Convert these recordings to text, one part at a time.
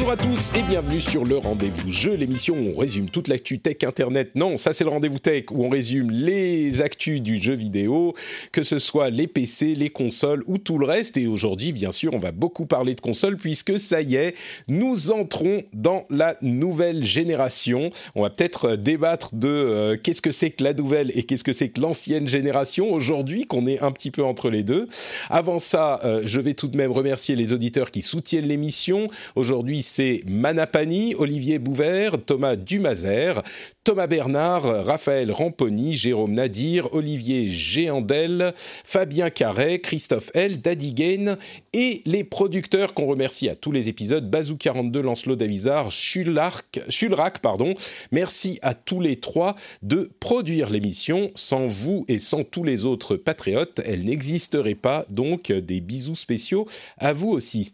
Bonjour à tous et bienvenue sur le Rendez-vous Jeu, l'émission où on résume toute l'actu tech internet. Non, ça c'est le Rendez-vous Tech où on résume les actus du jeu vidéo, que ce soit les PC, les consoles ou tout le reste. Et aujourd'hui, bien sûr, on va beaucoup parler de consoles puisque ça y est, nous entrons dans la nouvelle génération. On va peut-être débattre de euh, qu'est-ce que c'est que la nouvelle et qu'est-ce que c'est que l'ancienne génération aujourd'hui, qu'on est un petit peu entre les deux. Avant ça, euh, je vais tout de même remercier les auditeurs qui soutiennent l'émission. Aujourd'hui, c'est Manapani, Olivier Bouvert, Thomas Dumazer, Thomas Bernard, Raphaël Ramponi, Jérôme Nadir, Olivier Géandel, Fabien Carret, Christophe L, Daddy Gain et les producteurs qu'on remercie à tous les épisodes, Bazou42, Lancelot Davizard, Schulrac, pardon. Merci à tous les trois de produire l'émission. Sans vous et sans tous les autres patriotes, elle n'existerait pas. Donc, des bisous spéciaux à vous aussi.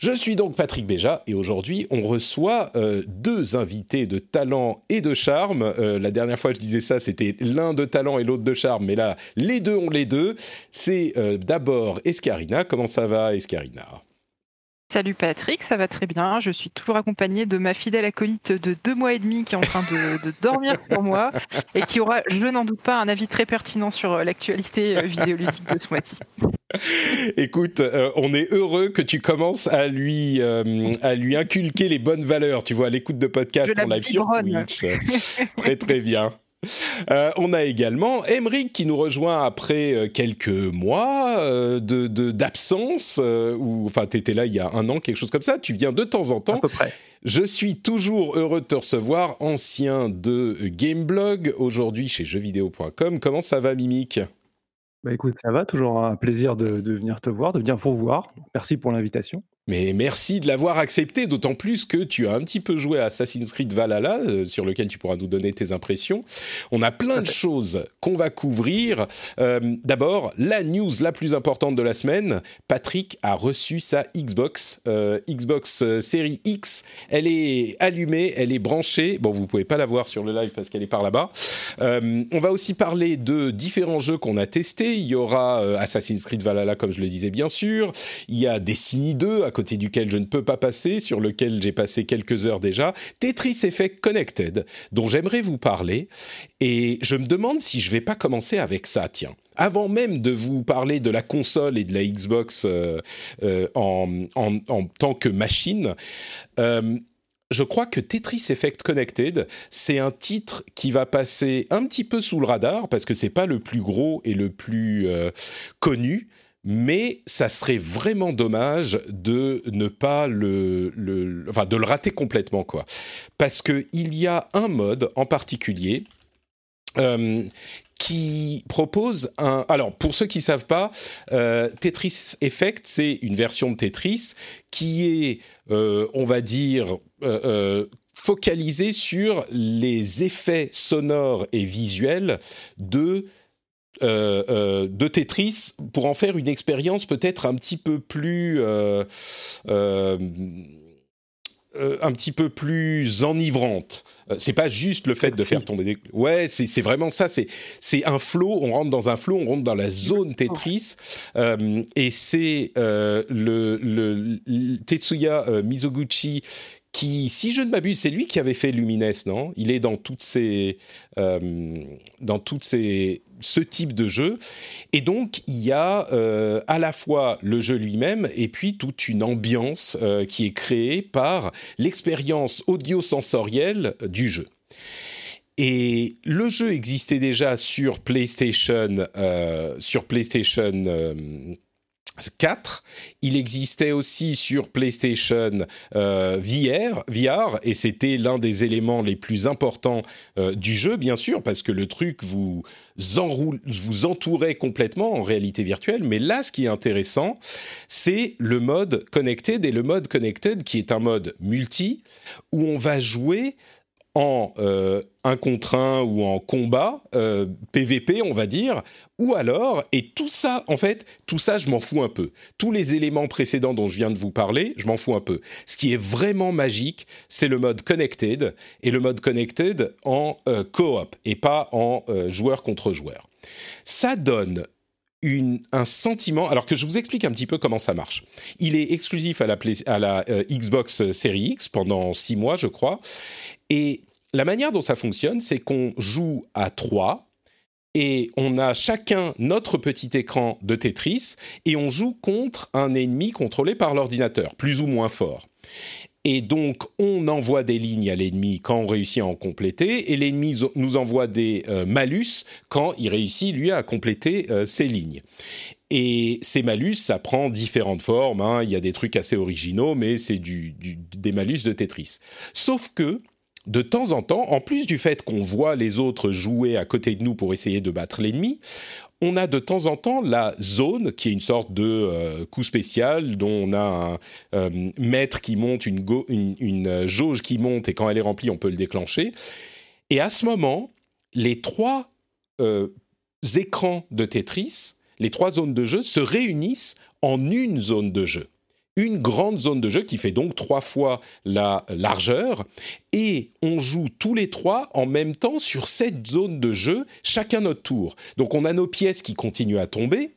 Je suis donc Patrick Béja et aujourd'hui on reçoit euh, deux invités de talent et de charme. Euh, la dernière fois je disais ça, c'était l'un de talent et l'autre de charme, mais là les deux ont les deux. C'est euh, d'abord Escarina. Comment ça va Escarina? Salut Patrick, ça va très bien. Je suis toujours accompagnée de ma fidèle acolyte de deux mois et demi qui est en train de, de dormir pour moi et qui aura, je n'en doute pas, un avis très pertinent sur l'actualité vidéoludique de ce mois-ci. Écoute, euh, on est heureux que tu commences à lui, euh, à lui inculquer les bonnes valeurs, tu vois, à l'écoute de podcast en live sur Twitch. très très bien. Euh, on a également Emeric qui nous rejoint après euh, quelques mois euh, de d'absence, ou enfin tu étais là il y a un an, quelque chose comme ça, tu viens de temps en temps. À peu près. Je suis toujours heureux de te recevoir, ancien de Gameblog, aujourd'hui chez jeuxvideo.com. Comment ça va Mimic? Bah écoute, ça va, toujours un plaisir de, de venir te voir, de venir vous voir. Merci pour l'invitation. Mais merci de l'avoir accepté, d'autant plus que tu as un petit peu joué à Assassin's Creed Valhalla, euh, sur lequel tu pourras nous donner tes impressions. On a plein de choses qu'on va couvrir. Euh, D'abord, la news la plus importante de la semaine. Patrick a reçu sa Xbox, euh, Xbox Série X. Elle est allumée, elle est branchée. Bon, vous pouvez pas la voir sur le live parce qu'elle est par là-bas. On va aussi parler de différents jeux qu'on a testés. Il y aura Assassin's Creed Valhalla, comme je le disais bien sûr. Il y a Destiny 2 à côté duquel je ne peux pas passer, sur lequel j'ai passé quelques heures déjà, Tetris Effect Connected, dont j'aimerais vous parler. Et je me demande si je vais pas commencer avec ça, tiens. Avant même de vous parler de la console et de la Xbox euh, euh, en, en, en, tant que machine, euh, je crois que Tetris Effect Connected, c'est un titre qui va passer un petit peu sous le radar parce que c'est pas le plus gros et le plus connu, mais ça serait vraiment dommage de ne pas le, enfin de le rater complètement quoi, parce que il y a un mode en particulier. Euh, qui propose un. Alors, pour ceux qui savent pas, euh, Tetris Effect, c'est une version de Tetris qui est, euh, on va dire, focalisée sur les effets sonores et visuels de euh, euh, de Tetris pour en faire une expérience peut-être un petit peu plus euh, un petit peu plus enivrante. C'est pas juste le fait de faire tomber des. Ouais, c'est vraiment ça. C'est c'est un flow. On rentre dans un flow. On rentre dans la zone Tetris. Et c'est le, Tetsuya Mizoguchi qui, si je ne m'abuse, c'est lui qui avait fait Lumines, non? Il est dans toutes ces, euh, dans toutes ces, ce type de jeu. Et donc, il y a euh, à la fois le jeu lui-même et puis toute une ambiance euh, qui est créée par l'expérience audio-sensorielle du jeu. Et le jeu existait déjà sur PlayStation, sur PlayStation 4. Il existait aussi sur PlayStation euh, VR, et c'était l'un des éléments les plus importants euh, du jeu, bien sûr, parce que le truc vous, vous entourait complètement en réalité virtuelle. Mais là, ce qui est intéressant, c'est le mode connected, et le mode connected qui est un mode multi, où on va jouer en euh, un contre un ou en combat, PVP on va dire, ou alors, et tout ça, en fait, tout ça je m'en fous un peu. Tous les éléments précédents dont je viens de vous parler, je m'en fous un peu. Ce qui est vraiment magique, c'est le mode connected, et le mode connected en euh, coop, et pas en euh, joueur contre joueur. Ça donne un sentiment, alors que je vous explique un petit peu comment ça marche. Il est exclusif à la, à la Xbox Series X pendant six mois, je crois, et la manière dont ça fonctionne, c'est qu'on joue à trois et on a chacun notre petit écran de Tetris et on joue contre un ennemi contrôlé par l'ordinateur, plus ou moins fort. Et donc, on envoie des lignes à l'ennemi quand on réussit à en compléter, et l'ennemi nous envoie des euh, malus quand il réussit, lui, à compléter euh, ses lignes. Et ces malus, ça prend différentes formes. Hein. Il y a des trucs assez originaux, mais c'est des malus de Tetris. Sauf que de temps en temps, en plus du fait qu'on voit les autres jouer à côté de nous pour essayer de battre l'ennemi, on a de temps en temps la zone, qui est une sorte de euh, coup spécial, dont on a un euh, maître qui monte, une, une, jauge qui monte, et quand elle est remplie, on peut le déclencher. Et à ce moment, les trois euh, écrans de Tetris, les trois zones de jeu, se réunissent en une zone de jeu une grande zone de jeu qui fait donc trois fois la largeur. Et on joue tous les trois en même temps sur cette zone de jeu, chacun notre tour. Donc on a nos pièces qui continuent à tomber.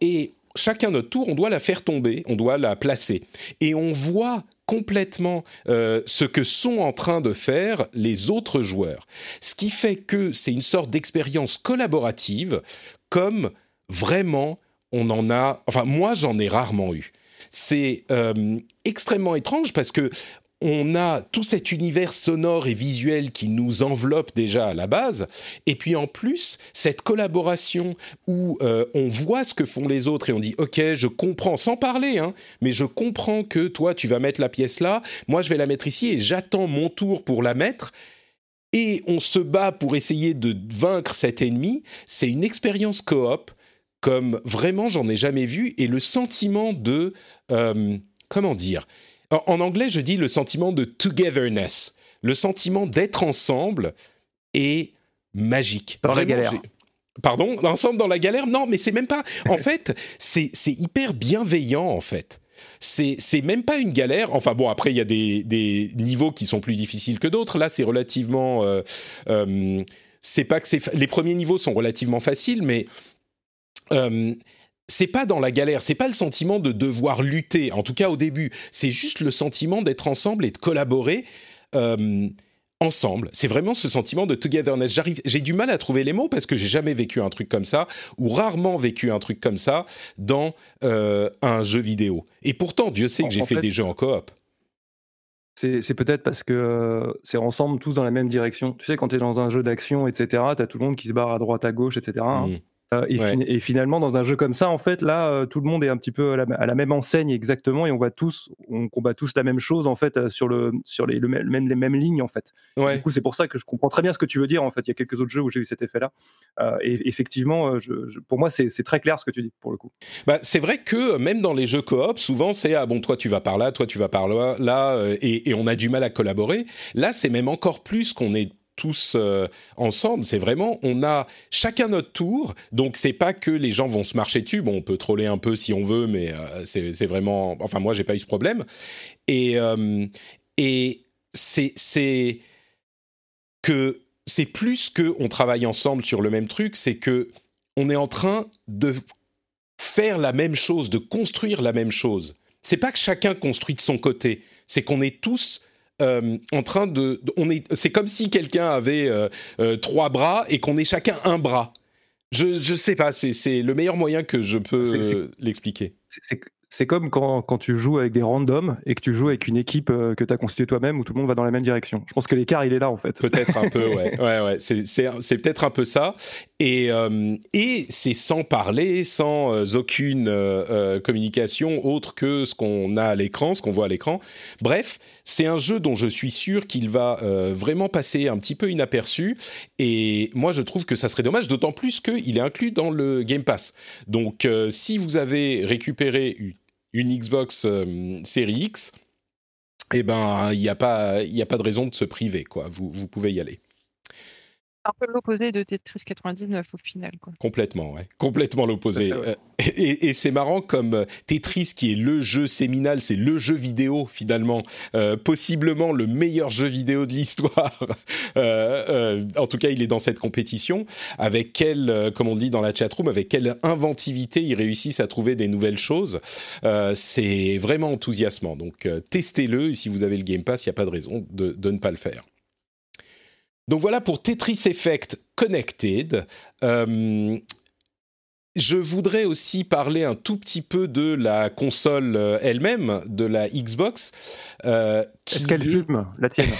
Et chacun notre tour, on doit la faire tomber, on doit la placer. Et on voit complètement euh, ce que sont en train de faire les autres joueurs. Ce qui fait que c'est une sorte d'expérience collaborative comme vraiment on en a, enfin moi j'en ai rarement eu c'est euh, extrêmement étrange parce que on a tout cet univers sonore et visuel qui nous enveloppe déjà à la base, et puis en plus cette collaboration où euh, on voit ce que font les autres et on dit ok je comprends sans parler, hein, mais je comprends que toi tu vas mettre la pièce là, moi je vais la mettre ici et j'attends mon tour pour la mettre. Et on se bat pour essayer de vaincre cet ennemi. C'est une expérience coop comme vraiment j'en ai jamais vu et le sentiment de euh, comment dire en, anglais je dis le sentiment de togetherness le sentiment d'être ensemble est magique dans la galère pardon ensemble dans la galère? Non mais c'est même pas en fait c'est hyper bienveillant en fait c'est même pas une galère. Enfin bon, après il y a des, des, niveaux qui sont plus difficiles que d'autres. Là, c'est relativement. Euh, euh, c'est pas que c'est les premiers niveaux sont relativement faciles, mais euh, c'est pas dans la galère, c'est pas le sentiment de devoir lutter, en tout cas au début, c'est juste le sentiment d'être ensemble et de collaborer euh, ensemble. C'est vraiment ce sentiment de togetherness. J'arrive, j'ai du mal à trouver les mots parce que j'ai jamais vécu un truc comme ça ou rarement vécu un truc comme ça dans euh, un jeu vidéo. Et pourtant, Dieu sait que j'ai fait, des jeux en coop. C'est peut-être parce que c'est ensemble tous dans la même direction. Tu sais, quand tu es dans un jeu d'action, etc., tu as tout le monde qui se barre à droite, à gauche, etc. Euh, et, finalement, dans un jeu comme ça, en fait, là, euh, tout le monde est un petit peu à la, même enseigne exactement, et on voit tous, on combat tous la même chose en fait euh, sur le sur les, le même, les mêmes lignes en fait. Du coup, c'est pour ça que je comprends très bien ce que tu veux dire. En fait, il y a quelques autres jeux où j'ai eu cet effet-là, et effectivement, je, pour moi, c'est très clair ce que tu dis pour le coup. Bah, c'est vrai que même dans les jeux coop, souvent c'est ah bon, toi tu vas par là, toi tu vas par là, là, et, et on a du mal à collaborer. Là, c'est même encore plus qu'on est tous euh, ensemble. C'est vraiment, on a chacun notre tour. Donc c'est pas que les gens vont se marcher dessus. Bon, on peut troller un peu si on veut, mais euh, c'est vraiment. Enfin, moi, j'ai pas eu ce problème. Et euh, et c'est que c'est plus que on travaille ensemble sur le même truc. C'est que on est en train de faire la même chose, de construire la même chose. C'est pas que chacun construit de son côté. C'est qu'on est tous euh, en train de, on est, c'est comme si quelqu'un avait euh, euh, trois bras et qu'on ait chacun un bras. Je, je sais pas, c'est, c'est le meilleur moyen que je peux l'expliquer. C'est comme quand, quand, tu joues avec des randoms et que tu joues avec une équipe que tu as constituée toi-même où tout le monde va dans la même direction. Je pense que l'écart, il est là en fait. Peut-être un peu, ouais. ouais, ouais. C'est, c'est, c'est peut-être un peu ça. Et, euh, et c'est sans parler, sans euh, aucune euh, communication autre que ce qu'on a à l'écran, ce qu'on voit à l'écran. Bref, c'est un jeu dont je suis sûr qu'il va vraiment passer un petit peu inaperçu. Et moi, je trouve que ça serait dommage, d'autant plus qu'il est inclus dans le Game Pass. Donc, si vous avez récupéré une, Xbox Series X, eh ben, il n'y a, pas, a pas de raison de se priver, quoi. Vous, vous pouvez y aller un peu l'opposé de Tetris 99 au final. Quoi. Complètement, ouais. Complètement l'opposé. Euh, et, c'est marrant comme euh, Tetris, qui est le jeu séminal, c'est le jeu vidéo finalement, euh, possiblement le meilleur jeu vidéo de l'histoire. en tout cas, il est dans cette compétition. Avec quelle, comme on dit dans la chatroom, avec quelle inventivité ils réussissent à trouver des nouvelles choses. c'est vraiment enthousiasmant. Donc, testez-le. Et si vous avez le Game Pass, il n'y a pas de raison de, de ne pas le faire. Donc voilà pour Tetris Effect Connected. Euh, je voudrais aussi parler un tout petit peu de la console euh, elle-même, de la Xbox. Euh, Est-ce qu'elle fume, la tienne?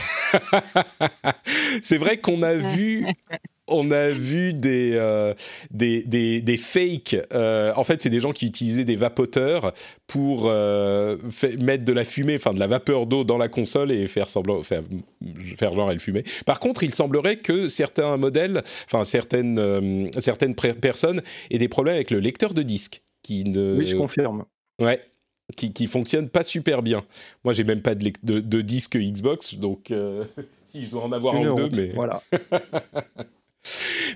C'est vrai qu'on a vu on a vu des, euh, des, des, fakes. Euh, en fait, c'est des gens qui utilisaient des vapoteurs pour euh, mettre de la fumée, enfin de la vapeur d'eau dans la console et faire semblant, faire, faire genre elle fumait. Par contre, il semblerait que certains modèles, enfin certaines, certaines personnes aient des problèmes avec le lecteur de disque. Qui ne... Oui, je confirme. Ouais, qui, qui fonctionne pas super bien. Moi, j'ai même pas de, de, de, disque Xbox, donc si je dois en avoir un ou deux, mais voilà.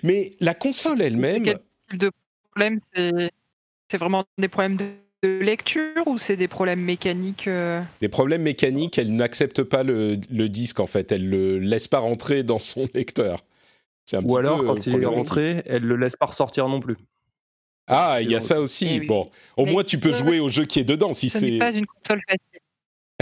Mais la console elle-même. Quel type de problème? C'est vraiment des problèmes de lecture ou c'est des problèmes mécaniques euh? Des problèmes mécaniques, elle n'accepte pas le, disque en fait, elle le laisse pas rentrer dans son lecteur. ou alors quand il est rentré, elle le laisse pas ressortir non plus. Ah, il y a ça aussi. Eh bon, au moins tu peux jouer au jeu qui est dedans si c'est. Ce n'est pas une console facile.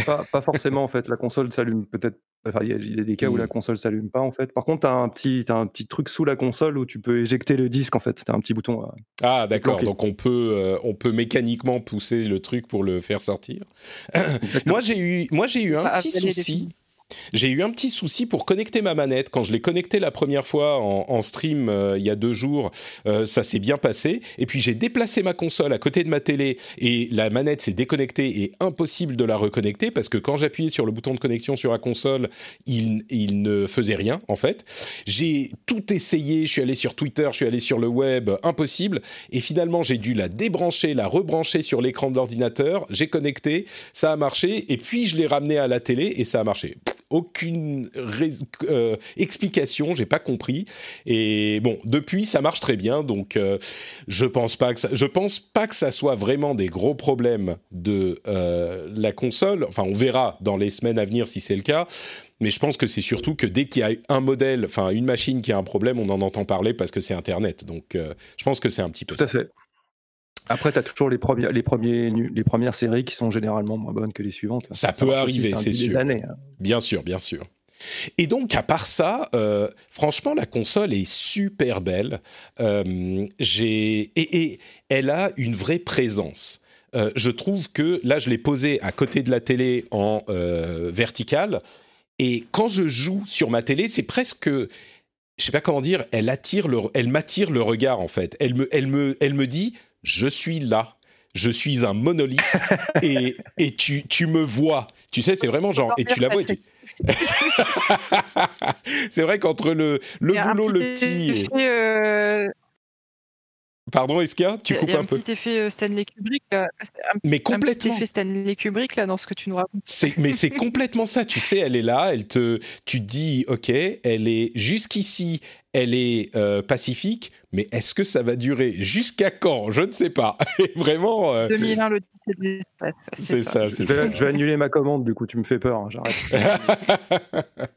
Pas, forcément en fait, la console s'allume peut-être. Enfin, il y, a des cas où la console s'allume pas en fait. Par contre, tu as un petit, as un petit truc sous la console où tu peux éjecter le disque en fait. Tu as un petit bouton. ah d'accord. Donc on peut, euh, on peut mécaniquement pousser le truc pour le faire sortir. moi j'ai eu, moi j'ai eu un petit souci. J'ai eu un petit souci pour connecter ma manette. Quand je l'ai connectée la première fois en, stream euh, il y a deux jours, euh, ça s'est bien passé. Et puis j'ai déplacé ma console à côté de ma télé et la manette s'est déconnectée et impossible de la reconnecter parce que quand j'appuyais sur le bouton de connexion sur la console, il, il ne faisait rien en fait. J'ai tout essayé, je suis allé sur Twitter, je suis allé sur le web, impossible. Et finalement j'ai dû la débrancher, la rebrancher sur l'écran de l'ordinateur. J'ai connecté, ça a marché et puis je l'ai ramené à la télé et ça a marché aucune euh, explication, j'ai pas compris. Et bon, depuis ça marche très bien, donc euh, je pense pas que ça, je pense pas que ça soit vraiment des gros problèmes de euh, la console. Enfin, on verra dans les semaines à venir si c'est le cas. Mais je pense que c'est surtout que dès qu'il y a un modèle, enfin une machine qui a un problème, on en entend parler parce que c'est Internet. Donc je pense que c'est un petit peu Tout à fait. Après, tu as toujours les, premiers, les premières séries qui sont généralement moins bonnes que les suivantes. Ça, peut arriver, c'est sûr. Années, hein. Bien sûr, bien sûr. Et donc, à part ça, euh, franchement, la console est super belle. Euh, et, et, elle a une vraie présence. Euh, je trouve que là, je l'ai posée à côté de la télé en verticale. Et quand je joue sur ma télé, c'est presque je sais pas comment dire, elle attire le, elle m'attire le regard en fait. Elle me, elle me, elle me dit, je suis là. Je suis un monolithe et, et tu, tu me vois. Tu sais, c'est vraiment genre. Et tu la vois. c'est vrai qu'entre le, le boulot, le petit. Euh, Pardon, Eskia, tu coupes un, peu. Un petit effet euh, Stanley Kubrick. Là. mais complètement. Un petit effet Stanley Kubrick là dans ce que tu nous racontes. mais c'est complètement ça. Tu sais, elle est là, elle te, tu dis, ok, elle est jusqu'ici, elle est euh, pacifique, mais est-ce que ça va durer jusqu'à quand? Je ne sais pas. Et vraiment. 2001, le c'est de l'espace. C'est ça. je, vais, je, vais, annuler ma commande. Du coup, tu me fais peur. Hein, j'arrête.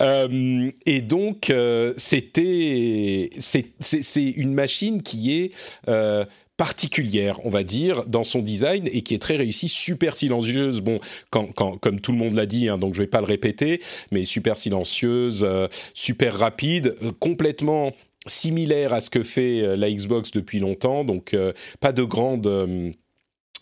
Euh, et donc, euh, c'était, c'est une machine qui est euh, particulière, on va dire, dans son design et qui est très réussie, super silencieuse. Bon, quand, quand, comme tout le monde l'a dit, hein, donc je vais pas le répéter, mais super silencieuse, super rapide, complètement similaire à ce que fait la Xbox depuis longtemps. Donc, pas de grande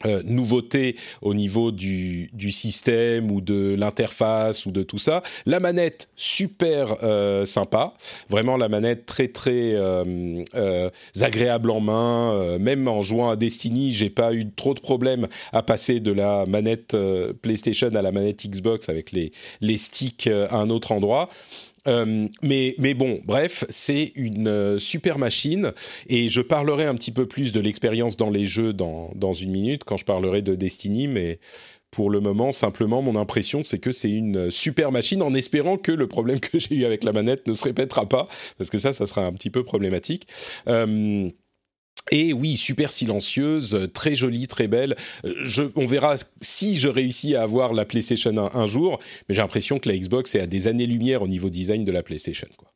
euh, nouveauté au niveau du, du, système ou de l'interface ou de tout ça. La manette super euh, sympa, vraiment la manette très très euh, euh agréable en main. même en jouant à Destiny, j'ai pas eu trop de problèmes à passer de la manette PlayStation à la manette Xbox avec les les sticks à un autre endroit. Euh, mais, mais bon, bref, c'est une euh, super machine et je parlerai un petit peu plus de l'expérience dans les jeux dans, dans une minute quand je parlerai de Destiny, mais pour le moment, simplement, mon impression, c'est que c'est une super machine en espérant que le problème que j'ai eu avec la manette ne se répétera pas, parce que ça, ça sera un petit peu problématique. Euh, et oui, super silencieuse, très jolie, très belle. Je, on verra si je réussis à avoir la PlayStation 1 un jour, mais j'ai l'impression que la Xbox est à des années-lumière au niveau design de la PlayStation. Quoi.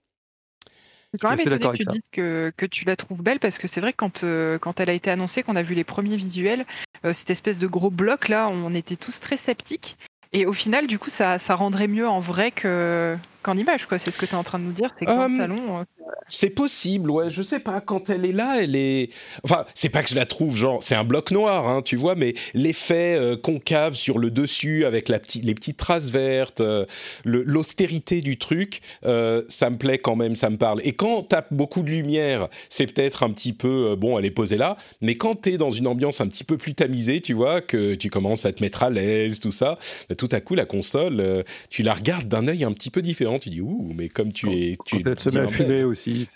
Je suis quand même étonné que tu dises que, que, tu la trouves belle parce que c'est vrai que quand, euh, quand elle a été annoncée, qu'on a vu les premiers visuels, euh, cette espèce de gros bloc là, on était tous très sceptiques. Et au final, du coup, ça, ça rendrait mieux en vrai que, qu'en image, quoi. C'est ce que tu es en train de nous dire. C'est que dans le euh, salon, c'est possible, ouais. Je sais pas. Quand elle est là, elle est. Enfin, c'est pas que je la trouve genre. C'est un bloc noir, hein, tu vois, mais l'effet euh, concave sur le dessus avec la petite, les petites traces vertes, euh, l'austérité du truc, euh, ça me plaît quand même, ça me parle. Et quand t'as beaucoup de lumière, c'est peut-être un petit peu bon, elle est posée là. Mais quand t'es dans une ambiance un petit peu plus tamisée, tu vois, que tu commences à te mettre à l'aise, tout ça, bah, tout à coup la console, tu la regardes d'un œil un petit peu différent. Tu dis ouh, mais comme tu es, tu es. se met à fumer aussi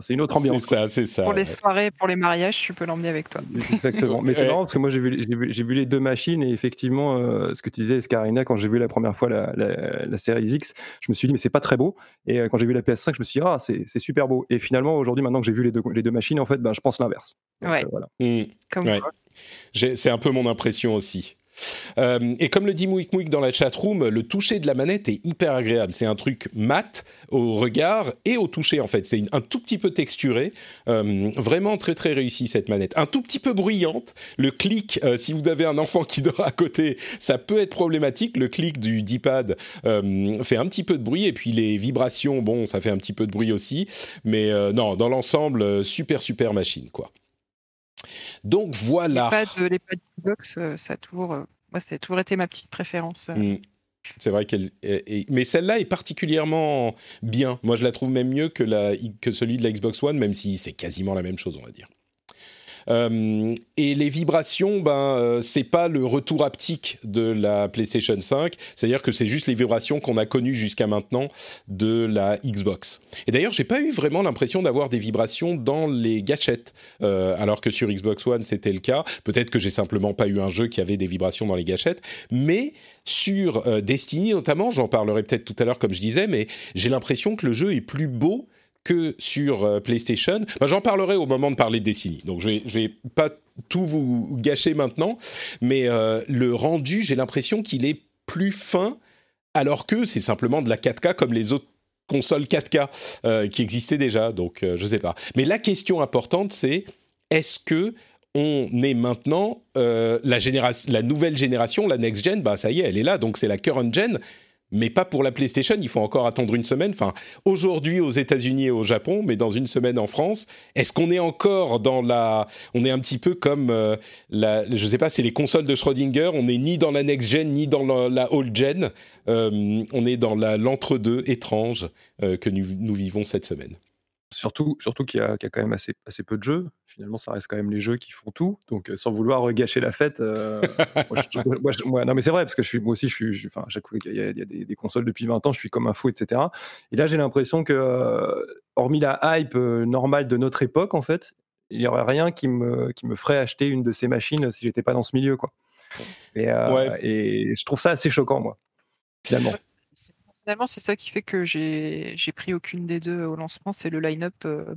c'est une autre ambiance. C'est ça, c'est ça. Pour les soirées, pour les mariages, tu peux l'emmener avec toi. Exactement. Mais c'est marrant parce que moi j'ai vu, j'ai vu, les deux machines et effectivement, euh, ce que tu disais, Escarina, quand j'ai vu la première fois la, la, série X, je me suis dit, mais c'est pas très beau. Et euh, quand j'ai vu la PS5, je me suis dit, ah, c'est, super beau. Et finalement, aujourd'hui, maintenant que j'ai vu les deux, les deux machines, en fait, ben, je pense l'inverse. Ouais. Euh, voilà. Mmh. Ouais. C'est un peu mon impression aussi. Euh, et comme le dit Mouik Mouik dans la chatroom, le toucher de la manette est hyper agréable. C'est un truc mat au regard et au toucher en fait. C'est un tout petit peu texturé, euh, vraiment très très réussi cette manette. Un tout petit peu bruyante. Le clic, euh, si vous avez un enfant qui dort à côté, ça peut être problématique. Le clic du D-pad fait un petit peu de bruit et puis les vibrations, bon, ça fait un petit peu de bruit aussi. Mais non, dans l'ensemble, super super machine quoi. Donc voilà. Les pads, Xbox, euh, ça a toujours, euh, moi, ça a toujours été ma petite préférence. Euh. Mm. C'est vrai qu'elle, mais celle-là est particulièrement bien. Moi, je la trouve même mieux que, la, que celui de la Xbox One, même si c'est quasiment la même chose, on va dire. Euh, et les vibrations, ben, euh, c'est pas le retour haptique de la PlayStation 5, c'est-à-dire que c'est juste les vibrations qu'on a connues jusqu'à maintenant de la Xbox. Et d'ailleurs, j'ai pas eu vraiment l'impression d'avoir des vibrations dans les gâchettes, euh, alors que sur Xbox One c'était le cas. Peut-être que j'ai simplement pas eu un jeu qui avait des vibrations dans les gâchettes, mais sur Destiny notamment, j'en parlerai peut-être tout à l'heure comme je disais, mais j'ai l'impression que le jeu est plus beau que sur euh, PlayStation. J'en parlerai au moment de parler de Destiny, donc je vais, vais pas tout vous gâcher maintenant, mais euh, le rendu, j'ai l'impression qu'il est plus fin, alors que c'est simplement de la 4K comme les autres consoles 4K euh, qui existaient déjà, donc je sais pas. Mais la question importante, c'est est-ce que on est maintenant la, la nouvelle génération, la next gen, bah ça y est, elle est là, donc c'est la current gen mais pas pour la PlayStation. Il faut encore attendre une semaine. Enfin, aujourd'hui aux États-Unis et au Japon, mais dans une semaine en France. Est-ce qu'on est encore dans la On est un petit peu comme euh, la. Je sais pas, c'est les consoles de Schrödinger. On n'est ni dans la next gen ni dans la, old gen. Euh, on est dans l'entre-deux étrange euh, que nous vivons cette semaine. Surtout, surtout qu'il y, a quand même assez, assez peu de jeux. Finalement, ça reste quand même les jeux qui font tout. Donc, euh, sans vouloir gâcher la fête, euh, moi, non, mais c'est vrai parce que je suis, moi aussi, je suis, enfin, à chaque fois qu'il y a, des, consoles depuis 20 ans, je suis comme un fou, etc. Et là, j'ai l'impression que, euh, hormis la hype normale de notre époque, en fait, il n'y aurait rien qui me, qui me ferait acheter une de ces machines si j'étais pas dans ce milieu, quoi. Et, et je trouve ça assez choquant, moi. Finalement finalement, c'est ça qui fait que j'ai pris aucune des deux au lancement, c'est le line-up euh,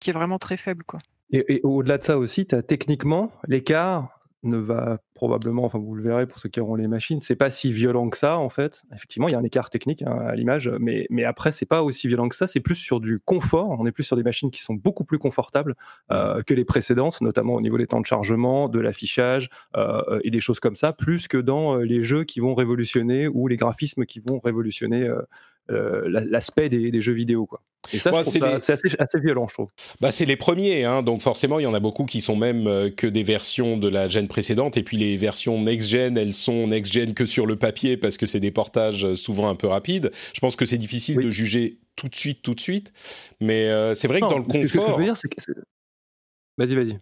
qui est vraiment très faible. Quoi. Et, au-delà de ça aussi, tu as techniquement l'écart ne va probablement, enfin vous le verrez pour ceux qui auront les machines, c'est pas si violent que ça en fait. Effectivement, il y a un écart technique hein, à l'image, mais, mais après c'est pas aussi violent que ça. C'est plus sur du confort. On est plus sur des machines qui sont beaucoup plus confortables euh, que les précédentes, notamment au niveau des temps de chargement, de l'affichage euh, et des choses comme ça, plus que dans euh, les jeux qui vont révolutionner ou les graphismes qui vont révolutionner l'aspect des, jeux vidéo. Quoi. Et ça, c'est assez, violent, je trouve. Bah, c'est les premiers, hein, donc forcément, il y en a beaucoup qui sont même euh, que des versions de la gêne précédente, et puis les versions next-gen, elles sont next-gen que sur le papier, parce que c'est des portages euh, souvent un peu rapides. Je pense que c'est difficile de juger tout de suite, tout de suite, mais euh, c'est vrai que dans le confort... Vas-y, vas-y.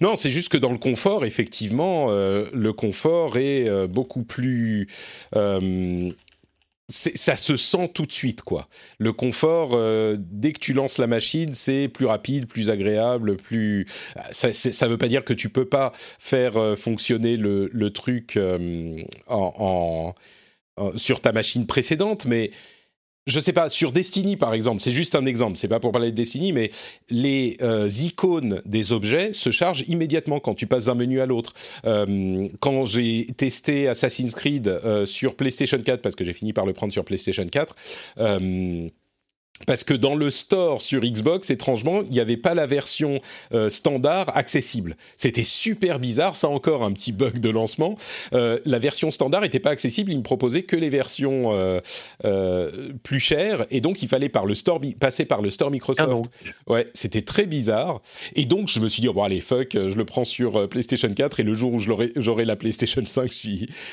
Non, c'est juste que dans le confort, effectivement, le confort est beaucoup plus ça se sent tout de suite, quoi. Le confort, euh, dès que tu lances la machine, c'est plus rapide, plus agréable, plus. Ça ne veut pas dire que tu peux pas faire euh, fonctionner le, truc euh, en, sur ta machine précédente, mais je sais pas, sur Destiny par exemple, c'est juste un exemple, c'est pas pour parler de Destiny, mais les euh, icônes des objets se chargent immédiatement quand tu passes d'un menu à l'autre. Euh, quand j'ai testé Assassin's Creed euh, sur PlayStation 4, parce que j'ai fini par le prendre sur PlayStation 4, parce que dans le store sur Xbox, étrangement, il n'y avait pas la version euh, standard accessible. C'était super bizarre, ça encore un petit bug de lancement. Euh, la version standard n'était pas accessible, il ne proposait que les versions euh, plus chères, et donc il fallait par le store, passer par le store Microsoft. Ah ouais, c'était très bizarre. Et donc je me suis dit, oh, bon allez, fuck, je le prends sur PlayStation 4, et le jour où j'aurai la PlayStation 5,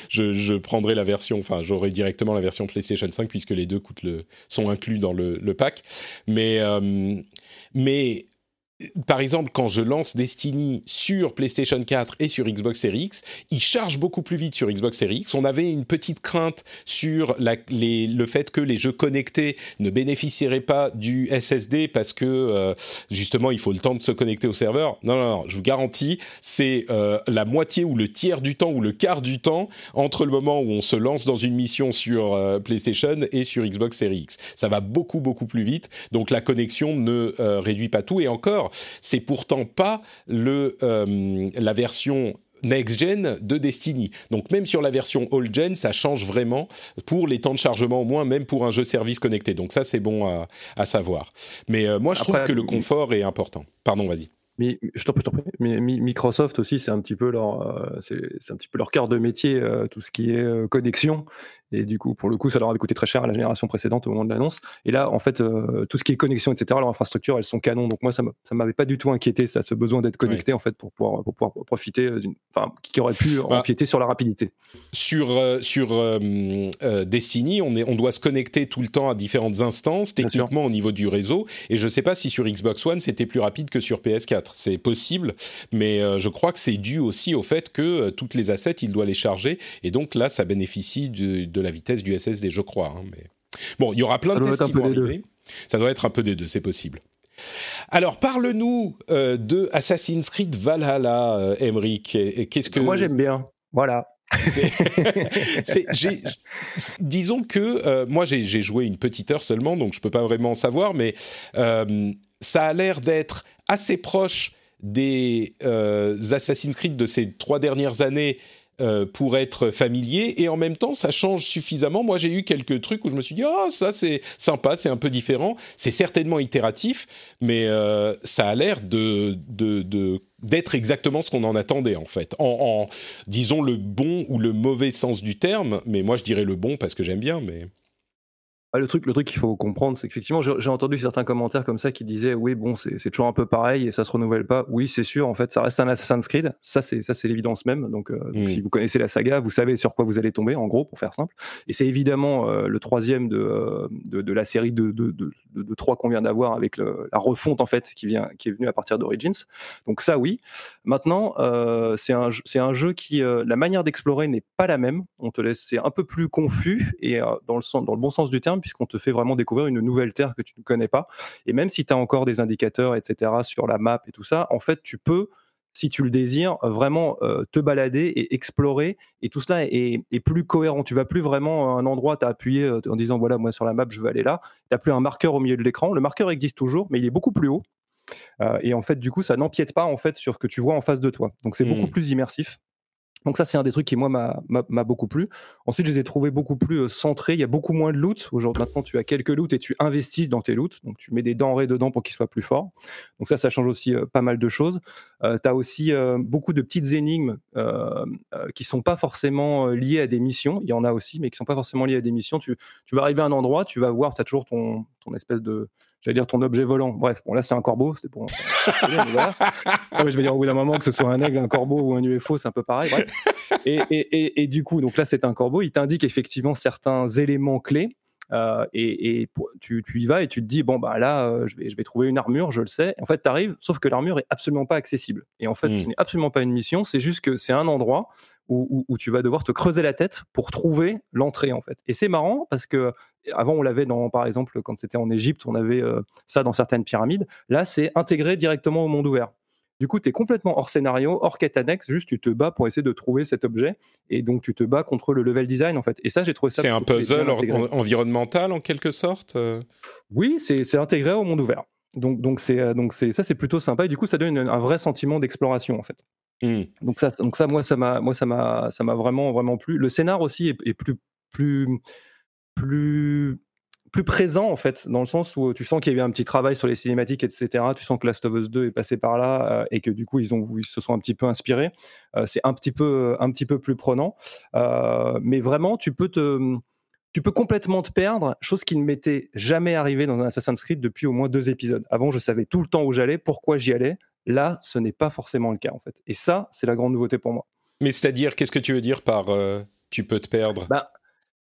je, je, prendrai la version, enfin j'aurai directement la version PlayStation 5, puisque les deux coûtent le, sont inclus dans le, le pack. Mais, euh, mais par exemple, quand je lance Destiny sur PlayStation 4 et sur Xbox Series X, il charge beaucoup plus vite sur Xbox Series X. On avait une petite crainte sur le fait que les jeux connectés ne bénéficieraient pas du SSD parce que euh, justement il faut le temps de se connecter au serveur. Non, non, non je vous garantis, c'est euh, la moitié ou le tiers du temps ou le quart du temps entre le moment où on se lance dans une mission sur euh, PlayStation et sur Xbox Series X. Ça va beaucoup beaucoup plus vite, donc la connexion ne réduit pas tout et encore c'est pourtant pas le, euh, la version next-gen de Destiny. Donc même sur la version old-gen, ça change vraiment pour les temps de chargement au moins, même pour un jeu service connecté. Donc ça, c'est bon à, savoir. Mais euh, moi, je trouve que le confort est important. Pardon, vas-y. Mais je prie, Mais Microsoft aussi, c'est un petit peu leur, euh, c'est un petit peu leur cœur de métier, tout ce qui est connexion. Et du coup, pour le coup, ça leur avait coûté très cher à la génération précédente au moment de l'annonce. Et là, en fait, euh, tout ce qui est connexion, etc., leur infrastructure, elles sont canons. Donc moi, ça m'avait pas du tout inquiété, ça, ce besoin d'être connecté, en fait, pour pouvoir, pour pouvoir profiter d'une. Enfin, qui aurait pu bah, empiéter sur la rapidité. Sur, euh, sur euh, Destiny, on, est, on doit se connecter tout le temps à différentes instances, techniquement au niveau du réseau. Et je ne sais pas si sur Xbox One, c'était plus rapide que sur PS4. C'est possible, mais je crois que c'est dû aussi au fait que toutes les assets, il doit les charger. Et donc là, ça bénéficie de de la vitesse du SSD, je crois. Hein, mais bon, il y aura plein de tests qui vont arriver. Ça doit être un peu des deux, c'est possible. Alors, parle-nous euh, de Assassin's Creed Valhalla, euh, Emmerich. Qu'est-ce que moi j'aime bien. Voilà. disons que euh, moi j'ai joué une petite heure seulement, donc je peux pas vraiment savoir, mais ça a l'air d'être assez proche des Assassin's Creed de ces trois dernières années euh, pour être familier et en même temps ça change suffisamment. Moi j'ai eu quelques trucs où je me suis dit ah ça c'est sympa, c'est un peu différent. C'est certainement itératif, mais euh, ça a l'air de, de, d'être exactement ce qu'on en attendait en fait, en, en, disons le bon ou le mauvais sens du terme. Mais moi je dirais le bon parce que j'aime bien, mais le truc, le truc qu'il faut comprendre, c'est qu'effectivement, j'ai entendu certains commentaires comme ça qui disaient oui, bon, c'est toujours un peu pareil et ça se renouvelle pas. Oui, c'est sûr, en fait, ça reste un Assassin's Creed. Ça, c'est ça, c'est l'évidence même. Donc, euh, mmh. si vous connaissez la saga, vous savez sur quoi vous allez tomber, en gros, pour faire simple. Et c'est évidemment euh, le troisième de, euh, de, de, la série de, de, de trois qu'on vient d'avoir avec le, la refonte en fait qui vient, qui est venue à partir d'Origins. Donc ça, oui. Maintenant, c'est un, c'est un jeu qui, la manière d'explorer n'est pas la même. On te laisse, c'est un peu plus confus et dans le sens, dans le bon sens du terme puisqu'on te fait vraiment découvrir une nouvelle terre que tu ne connais pas. Et même si tu as encore des indicateurs, etc., sur la map et tout ça, en fait, tu peux si tu le désires, vraiment euh, te balader et explorer. Et tout cela est, plus cohérent. Tu vas plus vraiment à un endroit, tu as appuyé euh, en disant voilà, moi sur la map, je veux aller là. Tu n'as plus un marqueur au milieu de l'écran. Le marqueur existe toujours, mais il est beaucoup plus haut. Euh, et en fait, du coup, ça n'empiète pas en fait sur ce que tu vois en face de toi. Donc c'est beaucoup mmh. plus immersif. Donc ça, c'est un des trucs qui, moi, m'a beaucoup plu. Ensuite, je les ai trouvés beaucoup plus euh, centrés. Il y a beaucoup moins de loot. Aujourd'hui, maintenant, tu as quelques loots et tu investis dans tes loots. Donc, tu mets des denrées dedans pour qu'ils soient plus forts. Donc ça, ça change aussi euh, pas mal de choses. Euh, tu as aussi beaucoup de petites énigmes qui sont pas forcément liées à des missions. Il y en a aussi, mais qui sont pas forcément liées à des missions. Tu, vas arriver à un endroit, tu vas voir, tu as toujours ton espèce de j'allais dire ton objet volant. Bref, bon là c'est un corbeau, pour. je vais dire au bout d'un moment que ce soit un aigle, un corbeau ou un UFO, c'est un peu pareil. Et, et, et, du coup, donc là c'est un corbeau, il t'indique effectivement certains éléments clés. Euh, et, tu, tu, y vas et tu te dis bon bah là euh, je, vais, je vais trouver une armure je le sais en fait tu arrives sauf que l'armure est absolument pas accessible et en fait ce hmm. n'est absolument pas une mission c'est juste que c'est un endroit où, tu vas devoir te creuser la tête pour trouver l'entrée en fait. Et c'est marrant parce que avant on l'avait dans, par exemple, quand c'était en Égypte, on avait euh, ça dans certaines pyramides. Là, c'est intégré directement au monde ouvert. Du coup, tu es complètement hors scénario, hors quête annexe, juste tu te bats pour essayer de trouver cet objet. Et donc, tu te bats contre le level design, en fait. Et ça, j'ai trouvé ça. C'est un puzzle environnemental, en quelque sorte euh? Oui, c'est intégré au monde ouvert. Donc, donc, euh, donc ça, c'est plutôt sympa. Et du coup, ça donne un vrai sentiment d'exploration, en fait. Mmh. Donc ça, donc ça, moi, ça m'a, moi, ça m'a, ça m'a vraiment, vraiment plu. Le scénar aussi est, plus, plus, plus, plus présent en fait, dans le sens où tu sens qu'il y a eu un petit travail sur les cinématiques, etc. Tu sens que Last of Us 2 est passé par là euh, et que du coup ils ont, ils se sont un petit peu inspirés. Euh, c'est un petit peu, un petit peu plus prenant, euh, mais vraiment, tu peux te tu peux complètement te perdre, chose qui ne m'était jamais arrivée dans un Assassin's Creed depuis au moins deux épisodes. Avant, je savais tout le temps où j'allais, pourquoi j'y allais. Là, ce n'est pas forcément le cas en fait. Et ça, c'est la grande nouveauté pour moi. Mais c'est-à-dire, qu'est-ce que tu veux dire par euh, tu peux te perdre? Bah,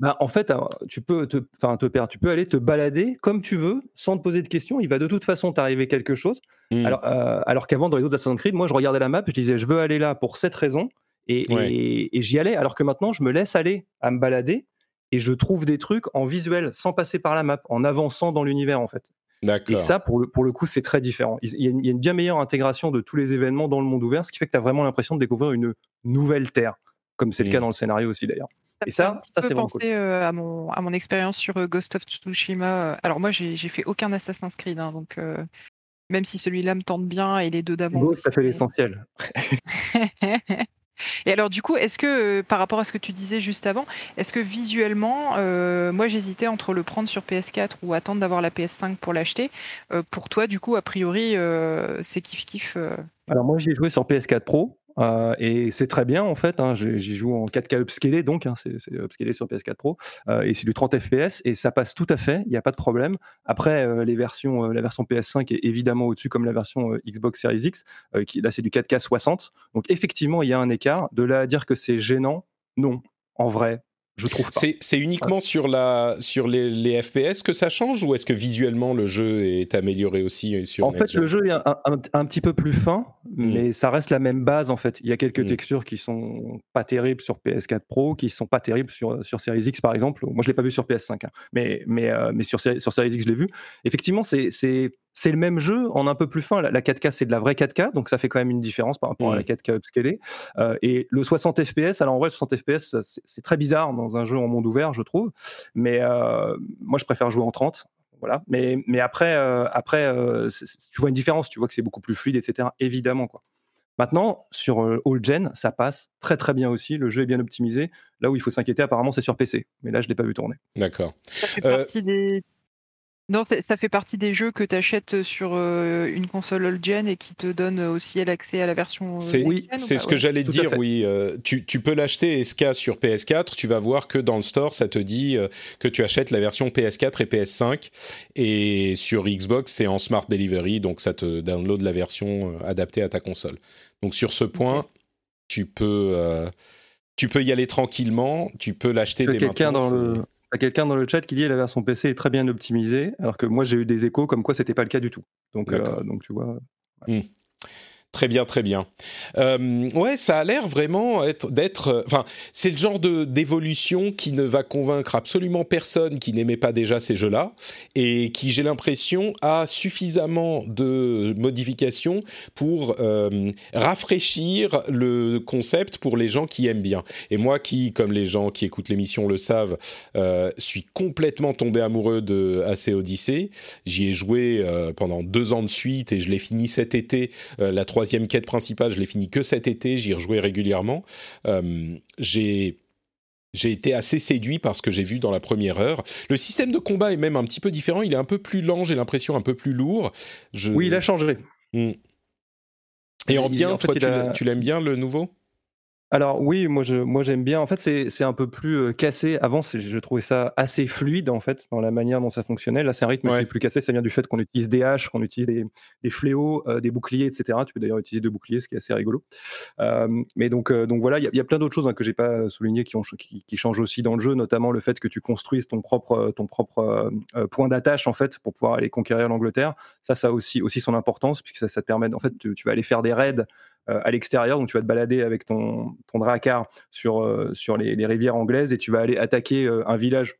bah, en fait, tu peux te, te perdre. Tu peux aller te balader comme tu veux, sans te poser de questions. Il va de toute façon t'arriver quelque chose. Hmm. Alors, euh, alors qu'avant, dans les autres Assassin's Creed, moi, je regardais la map, je disais, je veux aller là pour cette raison, et, et j'y allais. Alors que maintenant, je me laisse aller à me balader et je trouve des trucs en visuel, sans passer par la map, en avançant dans l'univers, en fait. Et ça, pour le, pour le coup, c'est très différent. Il y, a une, bien meilleure intégration de tous les événements dans le monde ouvert, ce qui fait que tu as vraiment l'impression de découvrir une nouvelle terre, comme c'est le cas mmh. dans le scénario aussi d'ailleurs. Et ça, ça c'est penser euh, à mon, à mon expérience sur euh, Ghost of Tsushima. Alors moi, j'ai fait aucun Assassin's Creed, hein, donc euh, même si celui-là me tente bien et les deux d'avant. Ça fait l'essentiel. Et alors du coup, est-ce que euh, par rapport à ce que tu disais juste avant, est-ce que visuellement, euh, moi j'hésitais entre le prendre sur PS4 ou attendre d'avoir la PS5 pour l'acheter. Euh, pour toi, du coup, a priori, c'est kiff kiff. Alors moi j'ai joué sur PS4 Pro. Euh, et c'est très bien en fait. Hein, J'y joue en 4K upscalé, donc hein, c'est upscalé sur PS4 Pro euh, et c'est du 30 FPS et ça passe tout à fait. Il n'y a pas de problème. Après, euh, les versions, la version PS5 est évidemment au-dessus comme la version Xbox Series X. là, c'est du 4K 60. Donc effectivement, il y a un écart. De là à dire que c'est gênant, non. En vrai, je trouve pas. C'est uniquement sur, la, sur les, les, FPS que ça change ou est-ce que visuellement le jeu est amélioré aussi sur En fait, le jeu est un, un, petit peu plus fin, hmm. mais ça reste la même base en fait. Il y a quelques hmm. textures qui sont pas terribles sur PS4 Pro, qui sont pas terribles sur, sur Series X par exemple. Moi, je l'ai pas vu sur PS5, hein. mais, mais, euh, mais sur, sur Series X, je l'ai vu. Effectivement, c'est c'est le même jeu en un peu plus fin. La, 4K, c'est de la vraie 4K, donc ça fait quand même une différence par rapport à la 4K upscalée. Euh, et le 60 FPS, alors en vrai, le 60 FPS, c'est très bizarre dans un jeu en monde ouvert, je trouve. Mais euh, moi, je préfère jouer en 30. Voilà. Mais, mais après, euh, après tu vois une différence, tu vois que c'est beaucoup plus fluide, etc. Évidemment, quoi. Maintenant, sur All Gen, ça passe très très bien aussi. Le jeu est bien optimisé. Là où il faut s'inquiéter, apparemment, c'est sur PC. Mais là, je ne l'ai pas vu tourner. D'accord. Ça fait partie des non, ça fait partie des jeux que tu achètes sur euh, une console old-gen et qui te donne aussi l'accès à la version. Euh, oui, c'est ce que j'allais dire, oui. Euh, tu, peux l'acheter SK sur PS4, tu vas voir que dans le store, ça te dit que tu achètes la version PS4 et PS5. Et sur Xbox, c'est en Smart Delivery, donc ça te download la version adaptée à ta console. Donc sur ce point, tu peux. tu peux y aller tranquillement, tu peux l'acheter dès quelqu'un dans le a quelqu'un dans le chat qui dit que la version PC est très bien optimisée, alors que moi j'ai eu des échos comme quoi c'était pas le cas du tout. Donc, euh, donc tu vois. Hmm. Très bien, très bien. Euh, ouais, ça a l'air vraiment d'être. Euh, enfin, c'est le genre de d'évolution qui ne va convaincre absolument personne qui n'aimait pas déjà ces jeux-là et qui, j'ai l'impression, a suffisamment de modifications pour euh, rafraîchir le concept pour les gens qui aiment bien. Et moi, qui, comme les gens qui écoutent l'émission le savent, suis complètement tombé amoureux de AC Odyssey. J'y ai joué pendant deux ans de suite et je l'ai fini cet été. la troisième troisième quête principale, je l'ai fini que cet été, j'y rejouais régulièrement. j'ai j'ai été assez séduit par ce que j'ai vu dans la première heure. Le système de combat est même un petit peu différent. Il est un peu plus lent, j'ai l'impression, un peu plus lourd. Oui, il a changé. Hmm. Et en bien, toi, tu l'aimes bien le nouveau? Alors oui, moi je, moi j'aime bien. En fait, c'est un peu plus euh, cassé. Avant, je trouvais ça assez fluide en fait dans la manière dont ça fonctionnait. Là, c'est un rythme qui est plus cassé. Ça vient du fait qu'on utilise des haches, qu'on utilise des, fléaux, euh, des boucliers, etc. Tu peux d'ailleurs utiliser deux boucliers, ce qui est assez rigolo. Euh, mais donc, donc voilà, il y, a plein d'autres choses hein, que j'ai pas soulignées qui, ont, qui, qui, changent aussi dans le jeu, notamment le fait que tu construises ton propre, ton propre point d'attache en fait pour pouvoir aller conquérir l'Angleterre. Ça, ça a aussi, aussi son importance puisque ça, ça te permet, en fait, tu, tu vas aller faire des raids à l'extérieur. Donc tu vas te balader avec ton, ton dracar sur, euh, sur les, rivières anglaises et tu vas aller attaquer euh, un village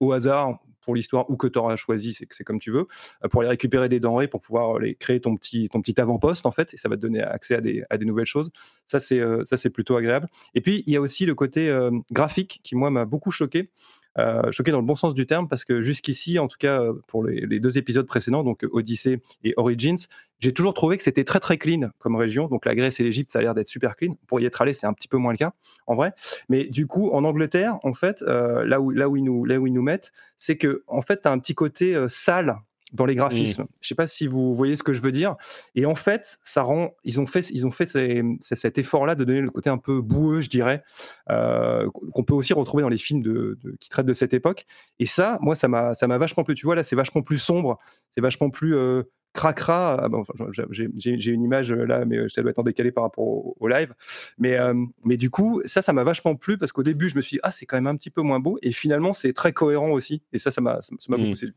au hasard pour l'histoire ou que tu auras choisi, c'est comme tu veux, pour aller récupérer des denrées, pour pouvoir les créer ton petit, ton petit avant-poste en fait, et ça va te donner accès à des, à des nouvelles choses. Ça c'est plutôt agréable. Et puis il y a aussi le côté graphique qui moi m'a beaucoup choqué. Euh, choqué dans le bon sens du terme parce que jusqu'ici, en tout cas euh, pour les, deux épisodes précédents, donc Odyssey et Origins, j'ai toujours trouvé que c'était très très clean comme région. Donc la Grèce et l'Égypte, ça a l'air d'être super clean. Pour y être allé, c'est un petit peu moins le cas en vrai. Mais du coup, en Angleterre, en fait, euh, là où là où ils nous là où ils nous mettent, c'est que en fait, tu as un petit côté sale dans les graphismes. Je Je sais pas si vous voyez ce que je veux dire. Et en fait, ça rend, ils ont fait, ils ont fait cet effort-là de donner le côté un peu boueux, je dirais, euh, qu'on peut aussi retrouver dans les films de, qui traitent de cette époque. Et ça, moi, ça m'a, ça m'a vachement plu. Tu vois, là, c'est vachement plus sombre, c'est vachement plus euh, cracra. Ah, j'ai une image là, mais ça doit être en décalé par rapport au, live. Mais, euh, mais du coup, ça, ça m'a vachement plu parce qu'au début, je me suis dit, ah, c'est quand même un petit peu moins beau. Et finalement, c'est très cohérent aussi. Et ça, ça m'a, ça m'a beaucoup mmh. séduit.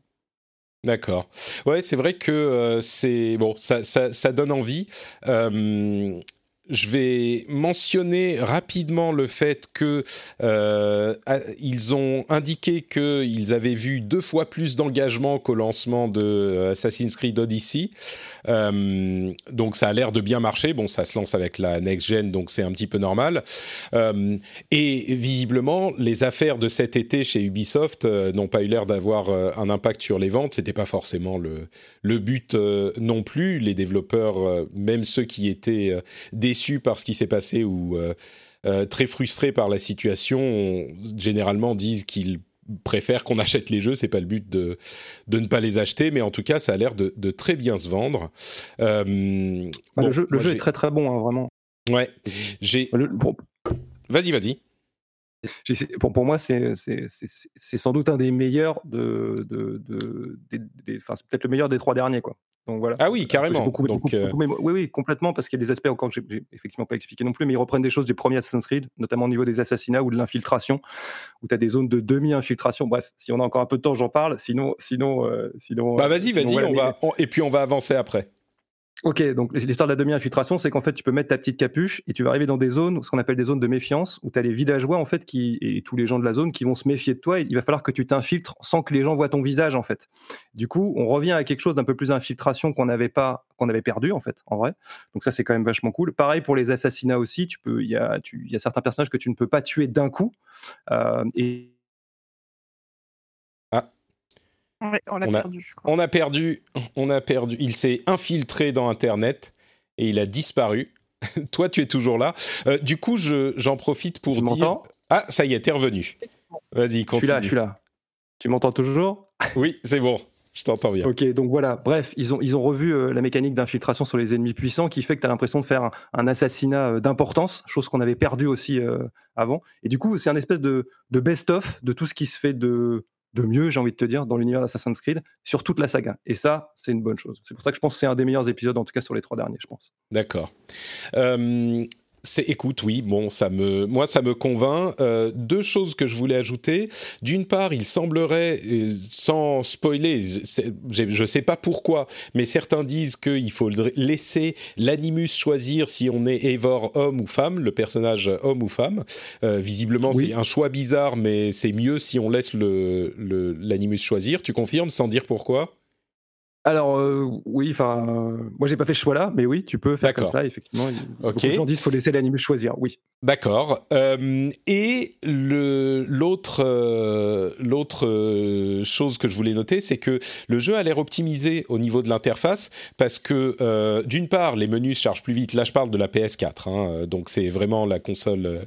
D'accord. Ouais, c'est vrai que euh, c'est bon, ça, ça, ça, donne envie. Euh, je vais mentionner rapidement le fait que euh, ont indiqué qu'ils avaient vu deux fois plus d'engagement qu'au lancement de euh, Assassin's Creed Odyssey. Euh, donc ça a l'air de bien marcher. Bon, ça se lance avec la next gen, donc c'est un petit peu normal. Et visiblement, les affaires de cet été chez Ubisoft n'ont pas eu l'air d'avoir un impact sur les ventes. C'était pas forcément le, le but non plus. Les développeurs, même ceux qui étaient des déçus par ce qui s'est passé ou euh, euh, très frustrés par la situation, généralement disent qu'ils préfèrent qu'on achète les jeux. C'est pas le but de, de ne pas les acheter, mais en tout cas, ça a l'air de, très bien se vendre. Euh, bah, le jeu, le jeu est très très bon, hein, vraiment. Ouais. J'ai. Vas-y, vas-y. Pour, pour moi, c'est sans doute un des meilleurs de, de, de, enfin, c'est peut-être le meilleur des trois derniers, quoi. Donc voilà. Ah oui, carrément. Beaucoup, Donc, euh, oui, oui, complètement, parce qu'il y a des aspects encore que j'ai effectivement pas expliqué non plus, mais ils reprennent des choses du premier Assassin's Creed, notamment au niveau des assassinats ou de l'infiltration, où tu as des zones de demi-infiltration. Bref, si on a encore un peu de temps, j'en parle. Sinon, sinon, euh, sinon. Bah vas-y, vas-y, on va, et puis on va avancer après. Ok, donc l'histoire de la demi-infiltration, c'est qu'en fait, tu peux mettre ta petite capuche et tu vas arriver dans des zones, ce qu'on appelle des zones de méfiance, où tu as les villageois, en fait, qui, et tous les gens de la zone qui vont se méfier de toi. Et il va falloir que tu t'infiltres sans que les gens voient ton visage, en fait. Du coup, on revient à quelque chose d'un peu plus infiltration qu'on n'avait pas, qu'on avait perdu, en fait, en vrai. Donc ça, c'est quand même vachement cool. Pareil pour les assassinats aussi, tu peux, il y a, y a certains personnages que tu ne peux pas tuer d'un coup. Euh, et on l'a perdu. on a perdu, on a perdu. Il s'est infiltré dans Internet et il a disparu. Toi, tu es toujours là. Euh, du coup, j'en profite pour tu dire. Ah, ça y est, t'es revenu. Vas-y, continue. Je suis là, je suis là. Tu m'entends toujours? Oui, c'est bon. Je t'entends bien. Ok, donc voilà. Bref, ils ont, ils ont revu euh, la mécanique d'infiltration sur les ennemis puissants qui fait que tu as l'impression de faire un, assassinat euh, d'importance, chose qu'on avait perdu aussi avant. Et du coup, c'est un espèce de, de best-of de tout ce qui se fait de, de mieux, j'ai envie de te dire, dans l'univers d'Assassin's Creed, sur toute la saga. Et ça, c'est une bonne chose. C'est pour ça que je pense que c'est un des meilleurs épisodes, en tout cas sur les trois derniers, je pense. D'accord. Euh, c'est, écoute, oui, bon, ça me, moi, ça me convainc. Euh, deux choses que je voulais ajouter. D'une part, il semblerait, euh, sans spoiler, je ne sais pas pourquoi, mais certains disent qu'il faut laisser l'animus choisir si on est Eivor homme ou femme, le personnage homme ou femme. Euh, visiblement, c'est un choix bizarre, mais c'est mieux si on laisse le, l'animus choisir. Tu confirmes, sans dire pourquoi? Alors oui, enfin, moi j'ai pas fait ce choix-là, mais oui, tu peux faire comme ça. Effectivement, ok. Beaucoup de gens disent faut laisser l'anime choisir. Oui. D'accord. et le l'autre l'autre chose que je voulais noter, c'est que le jeu a l'air optimisé au niveau de l'interface parce que d'une part les menus se chargent plus vite. Là, je parle de la PS4, hein, donc c'est vraiment la console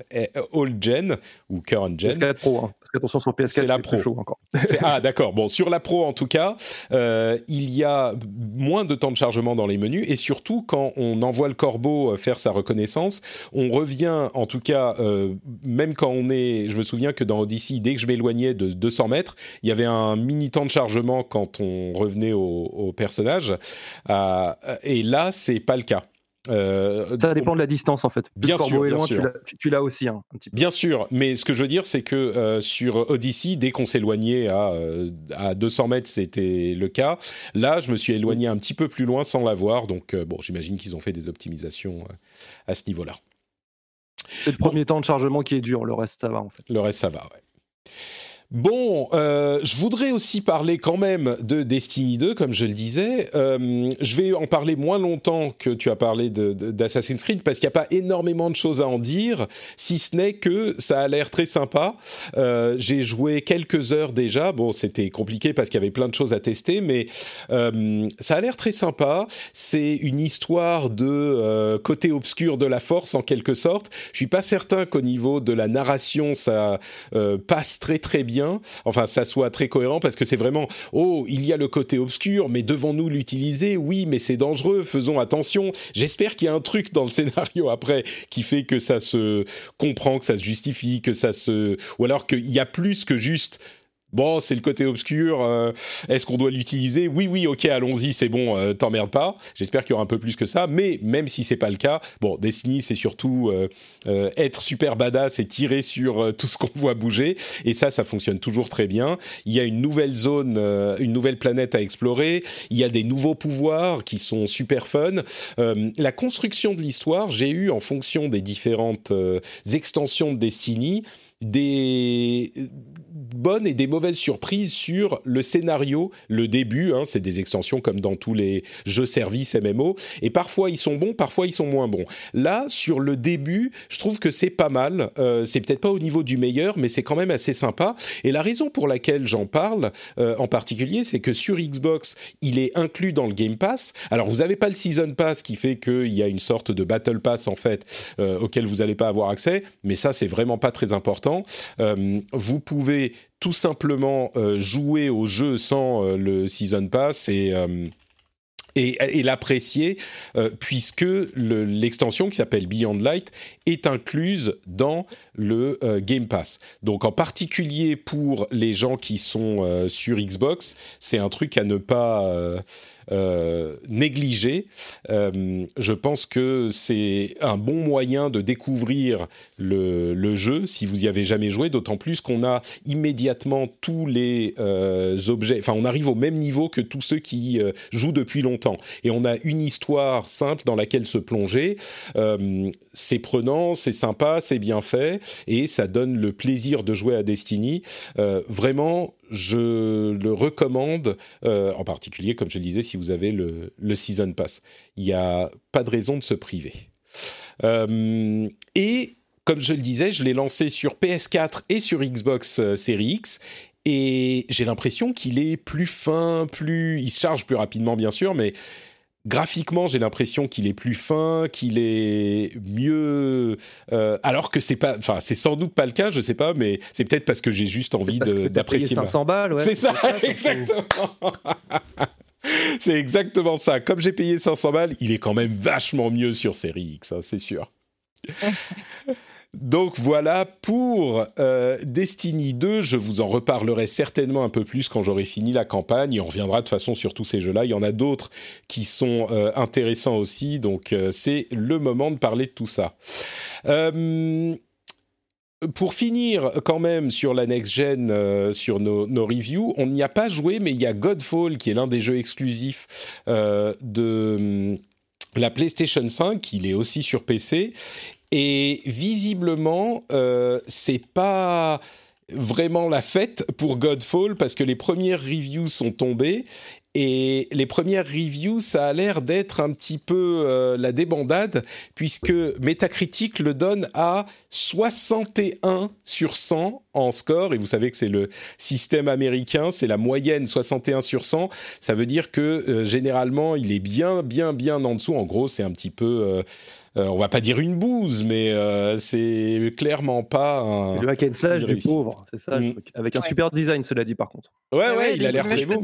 old gen ou current gen. PS4 Pro, hein, parce qu'attention sur PS4 c'est la Pro chaud encore. ah d'accord. Bon, sur la Pro en tout cas, il y a moins de temps de chargement dans les menus et surtout quand on envoie le corbeau euh, faire sa reconnaissance, on revient en tout cas, euh, même quand on est, je me souviens que dans Odyssey, dès que je m'éloignais de 200 mètres, il y avait un mini temps de chargement quand on revenait au, personnage euh, et là c'est pas le cas. Euh, ça dépend de la distance en fait. Bien sûr, bien sûr. Tu l'as aussi hein, un petit peu. Bien sûr, mais ce que je veux dire, c'est que euh, sur Odyssey, dès qu'on s'éloignait à, euh, à 200 mètres, c'était le cas. Là, je me suis éloigné un petit peu plus loin sans l'avoir, donc bon, j'imagine qu'ils ont fait des optimisations à ce niveau-là. C'est le premier temps de chargement qui est dur, le reste ça va en fait. Le reste ça va, ouais. Bon, euh, je voudrais aussi parler quand même de Destiny 2, comme je le disais. Euh, je vais en parler moins longtemps que tu as parlé d'Assassin's Creed, parce qu'il n'y a pas énormément de choses à en dire, si ce n'est que ça a l'air très sympa. Euh, j'ai joué quelques heures déjà. Bon, c'était compliqué parce qu'il y avait plein de choses à tester, mais ça a l'air très sympa. C'est une histoire de côté obscur de la force, en quelque sorte. Je suis pas certain qu'au niveau de la narration, ça passe très très bien enfin ça soit très cohérent parce que c'est vraiment oh il y a le côté obscur mais devons-nous l'utiliser? Oui mais c'est dangereux, faisons attention. J'espère qu'il y a un truc dans le scénario après qui fait que ça se comprend, que ça se justifie, que ça se ou alors qu'il y a plus que juste Bon, c'est le côté obscur. Euh, est-ce qu'on doit l'utiliser? Oui, oui, ok, allons-y, c'est bon, euh, t'emmerde pas. J'espère qu'il y aura un peu plus que ça. Mais même si c'est pas le cas, bon, Destiny, c'est surtout euh, être super badass et tirer sur tout ce qu'on voit bouger. Et ça, ça fonctionne toujours très bien. Il y a une nouvelle zone, une nouvelle planète à explorer. Il y a des nouveaux pouvoirs qui sont super fun. la construction de l'histoire, j'ai eu en fonction des différentes extensions de Destiny des bonnes et des mauvaises surprises sur le scénario, le début. Hein, c'est des extensions comme dans tous les jeux services MMO. Et parfois ils sont bons, parfois ils sont moins bons. Là, sur le début, je trouve que c'est pas mal. Euh, c'est peut-être pas au niveau du meilleur, mais c'est quand même assez sympa. Et la raison pour laquelle j'en parle euh, en particulier, c'est que sur Xbox, il est inclus dans le Game Pass. Alors vous n'avez pas le Season Pass qui fait qu'il y a une sorte de Battle Pass en fait euh, auquel vous n'allez pas avoir accès, mais ça c'est vraiment pas très important. vous pouvez tout simplement euh, jouer au jeu sans euh, le Season Pass et euh, et, l'apprécier, puisque l'extension qui s'appelle Beyond Light est incluse dans le Game Pass. Donc en particulier pour les gens qui sont sur Xbox, c'est un truc à ne pas euh, négligé. Euh, je pense que c'est un bon moyen de découvrir le, jeu si vous y avez jamais joué, d'autant plus qu'on a immédiatement tous les euh, objets, enfin on arrive au même niveau que tous ceux qui jouent depuis longtemps. Et on a une histoire simple dans laquelle se plonger. c'est prenant, c'est sympa, c'est bien fait, et ça donne le plaisir de jouer à Destiny. vraiment, je le recommande, euh, en particulier, comme je le disais, si vous avez le, Season Pass. Il n'y a pas de raison de se priver. Euh, et comme je le disais, je l'ai lancé sur PS4 et sur Xbox euh, Series X. Et j'ai l'impression qu'il est plus fin, plus. Il se charge plus rapidement, bien sûr, mais graphiquement, j'ai l'impression qu'il est plus fin, qu'il est mieux. Euh, alors que c'est pas, enfin, c'est sans doute pas le cas, je sais pas, mais c'est peut-être parce que j'ai juste envie d'apprécier. 500 balles, ouais. C'est ça, exactement. c'est exactement ça. Comme j'ai payé 500 balles, il est quand même vachement mieux sur Série X, hein, c'est sûr. Donc voilà pour euh, Destiny 2. Je vous en reparlerai certainement un peu plus quand j'aurai fini la campagne. Et on reviendra de toute façon sur tous ces jeux-là. Il y en a d'autres qui sont euh, intéressants aussi. Donc euh, c'est le moment de parler de tout ça. pour finir quand même sur la next-gen, sur nos, nos, reviews, on n'y a pas joué, mais il y a Godfall qui est l'un des jeux exclusifs de la PlayStation 5, il est aussi sur PC, et visiblement, euh, c'est pas vraiment la fête pour Godfall parce que les premières reviews sont tombées et les premières reviews, ça a l'air d'être un petit peu euh, la débandade, puisque Metacritic le donne à 61 sur 100 en score. Et vous savez que c'est le système américain, c'est la moyenne 61 sur 100. Ça veut dire que euh, généralement, il est bien, bien, bien en dessous. En gros, c'est un petit peu... Euh, on va pas dire une bouse, mais c'est clairement pas un. Le hack and slash du pauvre, c'est ça, mm. avec un super design, cela dit par contre. Ouais, ouais, il a l'air très beau.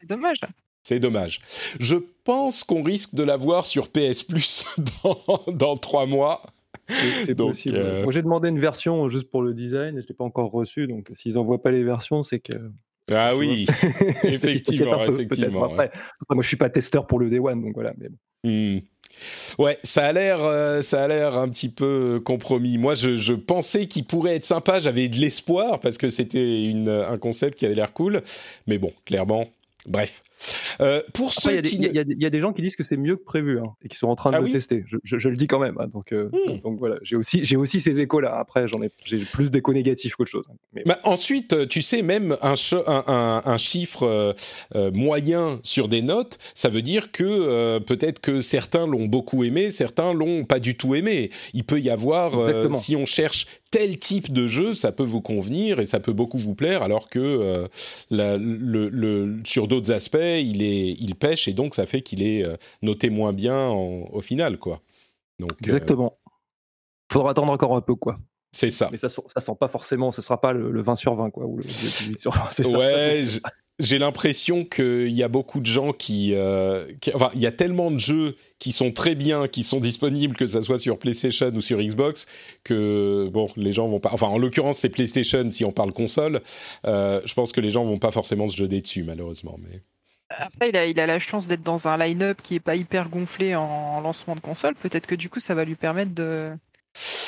C'est dommage. C'est dommage. Je pense qu'on risque de l'avoir sur PS Plus dans, dans trois mois. C'est possible. Euh, Moi, j'ai demandé une version juste pour le design et je l'ai pas encore reçu. Donc, s'ils n'envoient pas les versions, c'est que. Ah oui, effectivement, effectivement. Après, moi, je suis pas testeur pour le Day One, donc voilà. Mais hmm. Ouais, ça a l'air, euh, ça a l'air un petit peu compromis. Moi, je, je pensais qu'il pourrait être sympa. J'avais de l'espoir parce que c'était un concept qui avait l'air cool. Mais bon, clairement, Bref. Euh, pour ceux il y, a des gens qui disent que c'est mieux que prévu hein, et qui sont en train de ah le tester. Je, le dis quand même. Hein, donc, euh, hmm. donc voilà, j'ai aussi, j'ai aussi ces échos-là. Après, j'en ai, j'ai plus d'échos négatifs qu'autre chose. Hein, mais... Bah, ensuite, tu sais, même un, un, un, chiffre euh, moyen sur des notes, ça veut dire que peut-être que certains l'ont beaucoup aimé, certains l'ont pas du tout aimé. Il peut y avoir, si on cherche tel type de jeu, ça peut vous convenir et ça peut beaucoup vous plaire, alors que la, le, le, sur d'autres aspects, il, est, il pêche et donc ça fait qu'il est euh, noté moins bien au final, quoi. Donc, euh, Exactement. Il faudra attendre encore un peu, quoi. C'est ça. Mais ça, ça sent pas forcément, ce sera pas le, 20 sur 20, quoi, ou le 18 sur 20. Ouais, j'ai l'impression qu'il y a beaucoup de gens euh, qui, Enfin, il y a tellement de jeux qui sont très bien, qui sont disponibles, que ça soit sur PlayStation ou sur Xbox, que, bon, les gens vont pas... Enfin, en l'occurrence, c'est PlayStation si on parle console. je pense que les gens vont pas forcément se jeter dessus, malheureusement. Mais... Après, il a, il a la chance d'être dans un line-up qui est pas hyper gonflé en lancement de console. Peut-être que du coup, ça va lui permettre de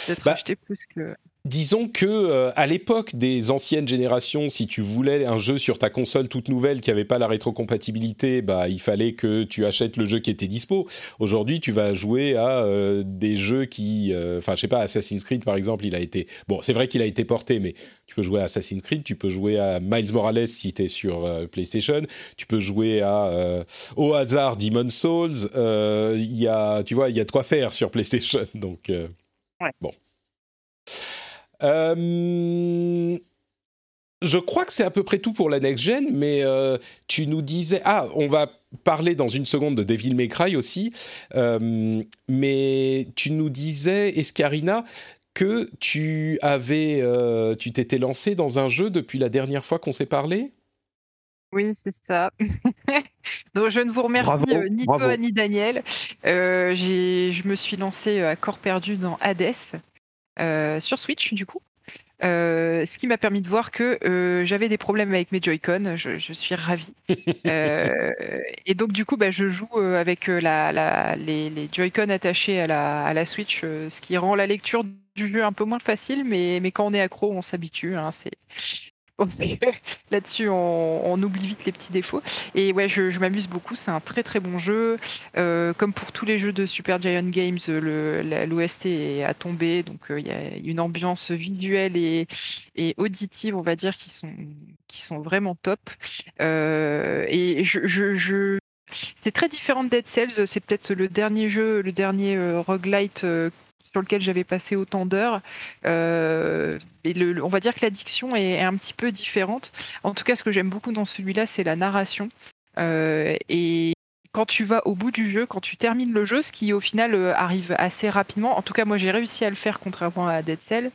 d'être bah, acheté plus que disons que euh, à l'époque des anciennes générations, si tu voulais un jeu sur ta console toute nouvelle qui n'avait pas la rétrocompatibilité, bah il fallait que tu achètes le jeu qui était dispo. Aujourd'hui, tu vas jouer à euh, des jeux qui, euh, enfin, je sais pas, Assassin's Creed par exemple, il a été, bon, c'est vrai qu'il a été porté, mais tu peux jouer à Assassin's Creed, tu peux jouer à Miles Morales si tu es sur PlayStation, tu peux jouer à au hasard Demon's Souls. Il y a, tu vois, il y a de quoi faire sur PlayStation, donc bon. Euh, je crois que c'est à peu près tout pour la next gen, mais euh, tu nous disais ah on va parler dans une seconde de Devil May Cry aussi, euh, mais tu nous disais Escarina que tu avais tu t'étais lancé dans un jeu depuis la dernière fois qu'on s'est parlé? Oui, c'est ça. Donc, je ne vous remercie ni toi ni Daniel. je me suis lancé à corps perdu dans Hades. Euh, sur Switch du coup. Euh, ce qui m'a permis de voir que euh, j'avais des problèmes avec mes Joy-Con. Je, suis ravie. et donc, du coup, bah, je joue avec la, les, les Joy-Con attachés à la, à la Switch, ce qui rend la lecture du jeu un peu moins facile, mais, mais quand on est accro, on s'habitue. Hein, c'est Là-dessus, on, oublie vite les petits défauts. Et ouais, je, m'amuse beaucoup. C'est un très très bon jeu. Euh, comme pour tous les jeux de Super Giant Games, l'OST est à tomber. Donc euh, il y a une ambiance visuelle et, auditive, on va dire, qui sont, vraiment top. Euh, et je, c'est très différent de Dead Cells. C'est peut-être le dernier jeu, le dernier roguelite sur lequel j'avais passé autant d'heures. Euh, on va dire que l'addiction est, un petit peu différente. En tout cas, ce que j'aime beaucoup dans celui-là, c'est la narration. Euh, et quand tu vas au bout du jeu, quand tu termines le jeu, ce qui au final euh, arrive assez rapidement, en tout cas moi j'ai réussi à le faire contrairement à Dead Cell,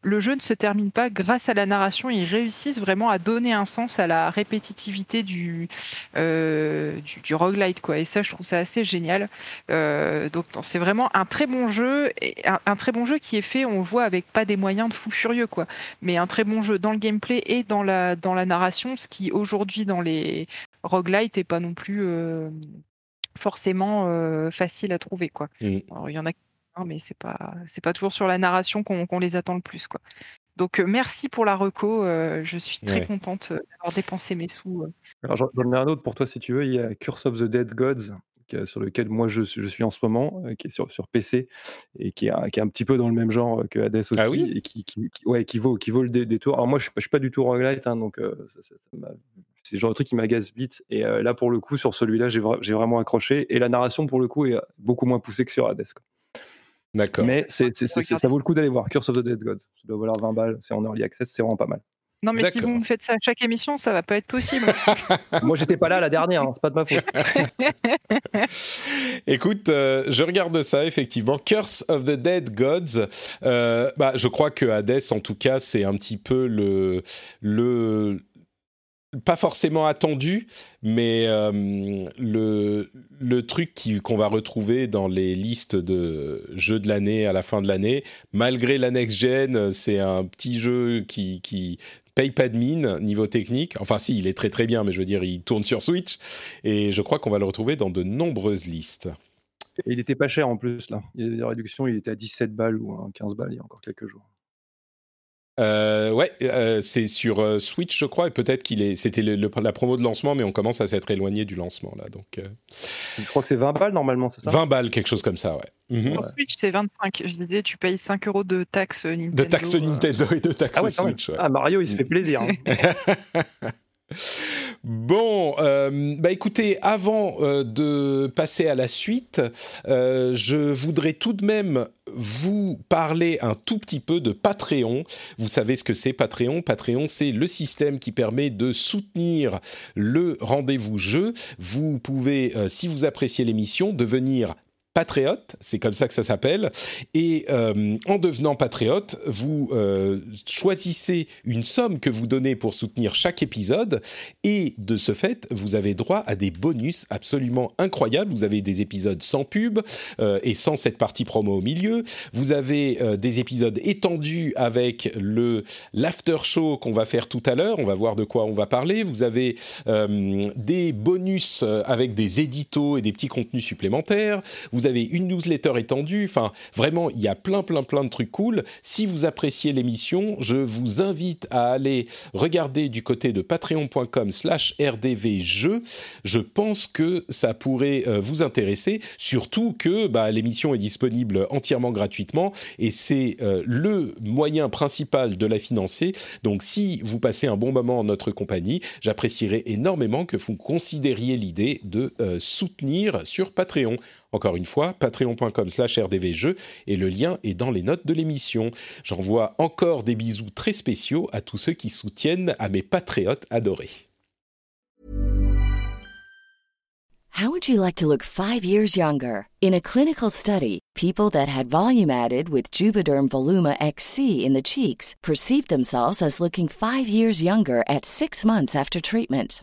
le jeu ne se termine pas grâce à la narration, ils réussissent vraiment à donner un sens à la répétitivité du, euh, du, roguelite quoi. Et ça je trouve ça assez génial. Euh, donc c'est vraiment un très bon jeu, et un, très bon jeu qui est fait, on le voit avec pas des moyens de fou furieux quoi, mais un très bon jeu dans le gameplay et dans la dans la narration, ce qui aujourd'hui dans les roguelite est pas non plus forcément euh, facile à trouver. Quoi. Mmh. il y en a mais c'est pas c'est pas toujours sur la narration qu'on les attend le plus. Quoi. Donc euh, merci pour la reco. Euh, je suis très contente d'avoir dépensé mes sous. Alors j'en ai un autre pour toi si tu veux. Il y a Curse of the Dead Gods sur lequel moi je, je, suis en ce moment, qui est sur, sur PC et qui est, qui est, un petit peu dans le même genre que Hades ah aussi et qui, qui, ouais, qui, vaut, qui vaut le détour. Alors moi je ne suis, pas du tout roguelite, hein, donc ça, ça, c'est le genre de truc qui m'agace vite. Et là, pour le coup, sur celui-là, j'ai vraiment accroché. Et la narration, pour le coup, est beaucoup moins poussée que sur Hades. D'accord. Mais c'est, ça vaut le coup d'aller voir. Curse of the Dead Gods. Ça doit valoir 20 balles. C'est en early access. C'est vraiment pas mal. Non, mais si vous me faites ça à chaque émission, ça va pas être possible. Moi, j'étais pas là la dernière, hein, c'est pas de ma faute. Écoute, euh, je regarde ça effectivement. Curse of the Dead Gods. Euh, bah, je crois que Hades, en tout cas, c'est un petit peu le le pas forcément attendu, mais euh, le, truc qu'on va retrouver dans les listes de jeux de l'année à la fin de l'année, malgré la next-gen, c'est un petit jeu qui, qui paye pas de mine niveau technique. Enfin, si, il est très très bien, mais je veux dire, il tourne sur Switch. Et je crois qu'on va le retrouver dans de nombreuses listes. Il était pas cher en plus, là. Il y a des réductions, il était à 17 balles ou à 15 balles il y a encore quelques jours. Euh, ouais, euh, c'est sur euh, Switch, je crois, et peut-être qu'il est. C'était la promo de lancement, mais on commence à s'être éloigné du lancement là. Donc, je crois que c'est 20 balles normalement, c'est ça? 20 balles, quelque chose comme ça, ouais. Mhm. Switch, c'est 25. Je disais, tu payes 5 euros de taxes Nintendo. De taxes Nintendo et de taxes ah Switch. Ouais. Ah, Mario, il se fait plaisir. Hein. Bon, euh, bah écoutez, avant euh, de passer à la suite, euh, je voudrais tout de même vous parler un tout petit peu de Patreon. Vous savez ce que c'est Patreon Patreon, c'est le système qui permet de soutenir le rendez-vous jeu. Vous pouvez, si vous appréciez l'émission, devenir patriote, c'est comme ça que ça s'appelle. Et euh, en devenant patriote, vous euh, choisissez une somme que vous donnez pour soutenir chaque épisode, et de ce fait, vous avez droit à des bonus absolument incroyables. Vous avez des épisodes sans pub euh, et sans cette partie promo au milieu. Vous avez des épisodes étendus avec le l'after show qu'on va faire tout à l'heure. On va voir de quoi on va parler. Vous avez des bonus avec des éditos et des petits contenus supplémentaires. Avez une newsletter étendue. Enfin, vraiment, il y a plein, plein, plein de trucs cool. Si vous appréciez l'émission, je vous invite à aller regarder du côté de patreon.com/slash rdvjeux. Je pense que ça pourrait euh, vous intéresser, surtout que bah, l'émission est disponible entièrement gratuitement et c'est euh, le moyen principal de la financer. Donc, si vous passez un bon moment en notre compagnie, j'apprécierais énormément que vous considériez l'idée de euh, soutenir sur Patreon. Encore une fois, patreon.com slash rdvjeux et le lien est dans les notes de l'émission. J'envoie encore des bisous très spéciaux à tous ceux qui soutiennent à mes patriotes adorés. How would you like to look five years younger? In a clinical study, people that had volume added with Juvederm Voluma XC in the cheeks perceived themselves as looking five years younger at six months after treatment.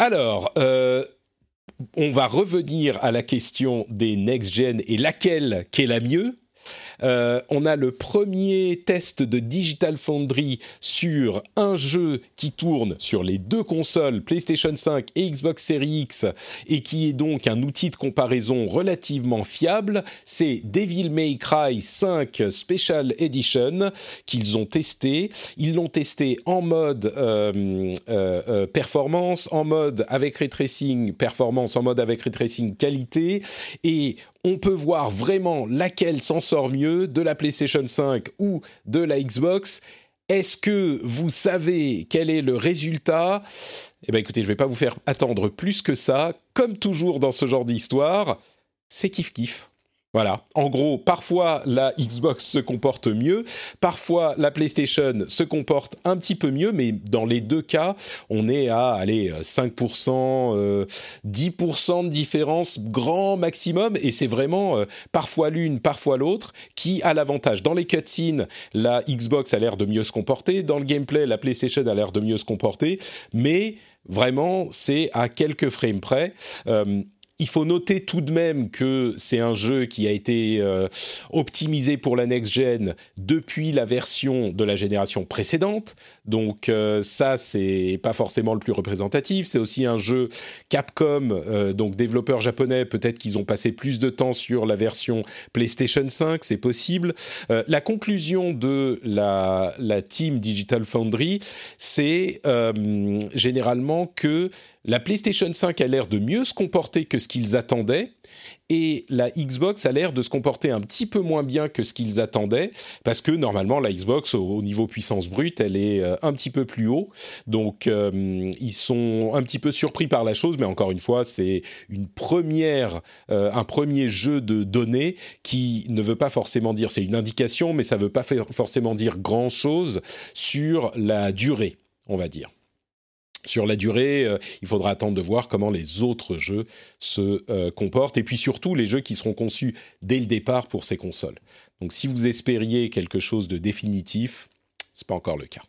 Alors, euh, on va revenir à la question des next-gen et laquelle qui est la mieux Euh, on a le premier test de Digital Foundry sur un jeu qui tourne sur les deux consoles, PlayStation 5 et Xbox Series X, et qui est donc un outil de comparaison relativement fiable. C'est Devil May Cry 5 Special Edition qu'ils ont testé. Ils l'ont testé en mode euh, euh, performance, en mode avec ray tracing performance, en mode avec ray tracing qualité, et on peut voir vraiment laquelle s'en sort mieux de la PlayStation 5 ou de la Xbox est-ce que vous savez quel est le résultat? Eh bien écoutez, je ne vais pas vous faire attendre plus que ça. Comme toujours dans ce genre d'histoire, c'est kiff kiff. Voilà. En gros, parfois la Xbox se comporte mieux, parfois la PlayStation se comporte un petit peu mieux, mais dans les deux cas, on est à aller 5%, 10% de différence grand maximum, et c'est vraiment euh, parfois l'une, parfois l'autre qui a l'avantage. Dans les cutscenes, la Xbox a l'air de mieux se comporter, dans le gameplay, la PlayStation a l'air de mieux se comporter, mais vraiment, c'est à quelques frames près. Euh, il faut noter tout de même que c'est un jeu qui a été euh, optimisé pour la next-gen depuis la version de la génération précédente. Donc euh, ça, c'est pas forcément le plus représentatif. C'est aussi un jeu Capcom, euh, donc développeur japonais. Peut-être qu'ils ont passé plus de temps sur la version PlayStation 5, c'est possible. la conclusion de la team Digital Foundry, c'est généralement que la PlayStation 5 a l'air de mieux se comporter que ce qu'ils attendaient et la Xbox a l'air de se comporter un petit peu moins bien que ce qu'ils attendaient parce que normalement la Xbox au, niveau puissance brute elle est euh, un petit peu plus haut. Donc euh, ils sont un petit peu surpris par la chose mais encore une fois c'est une première euh, un premier jeu de données qui ne veut pas forcément dire c'est une indication mais ça ne veut pas forcément dire grand chose sur la durée on va dire sur la durée, euh, il faudra attendre de voir comment les autres jeux se euh, comportent, et puis surtout les jeux qui seront conçus dès le départ pour ces consoles. Donc si vous espériez quelque chose de définitif, ce n'est pas encore le cas.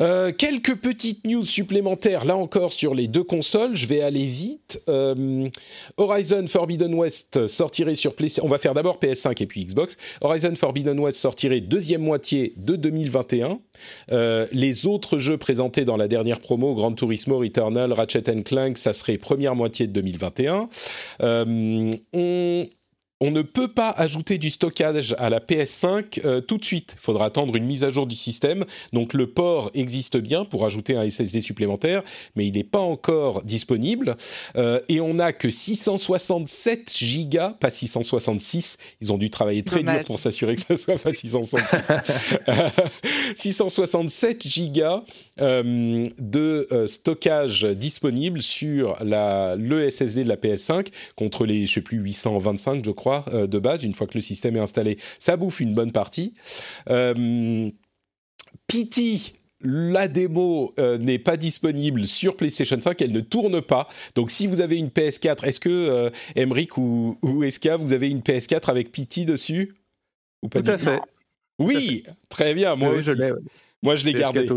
Euh, quelques petites news supplémentaires, là encore sur les deux consoles. Je vais aller vite. Euh, Horizon Forbidden West sortirait sur PlayStation. On va faire d'abord PS5 et puis Xbox. Horizon Forbidden West sortirait deuxième moitié de 2021. Euh, les autres jeux présentés dans la dernière promo, Gran Turismo, Returnal, Ratchet Clank, ça serait première moitié de 2021. on on ne peut pas ajouter du stockage à la PS5 euh, tout de suite. Il faudra attendre une mise à jour du système. Donc le port existe bien pour ajouter un SSD supplémentaire, mais il n'est pas encore disponible. Euh, et on n'a que 667 gigas, pas 666. Ils ont dû travailler très dur pour s'assurer que ça soit pas 666. 667 gigas euh, de stockage disponible sur la, le SSD de la PS5 contre les, je sais plus, 825, je crois euh, de base, une fois que le système est installé, ça bouffe une bonne partie. Euh, PT, la démo euh, n'est pas disponible sur PlayStation 5, elle ne tourne pas. Donc si vous avez une PS4, est-ce que Emric ou, ou Eska, vous avez une PS4 avec PT dessus ou pas Tout à fait. Oui, très bien. Moi aussi. Je moi, je l'ai gardé.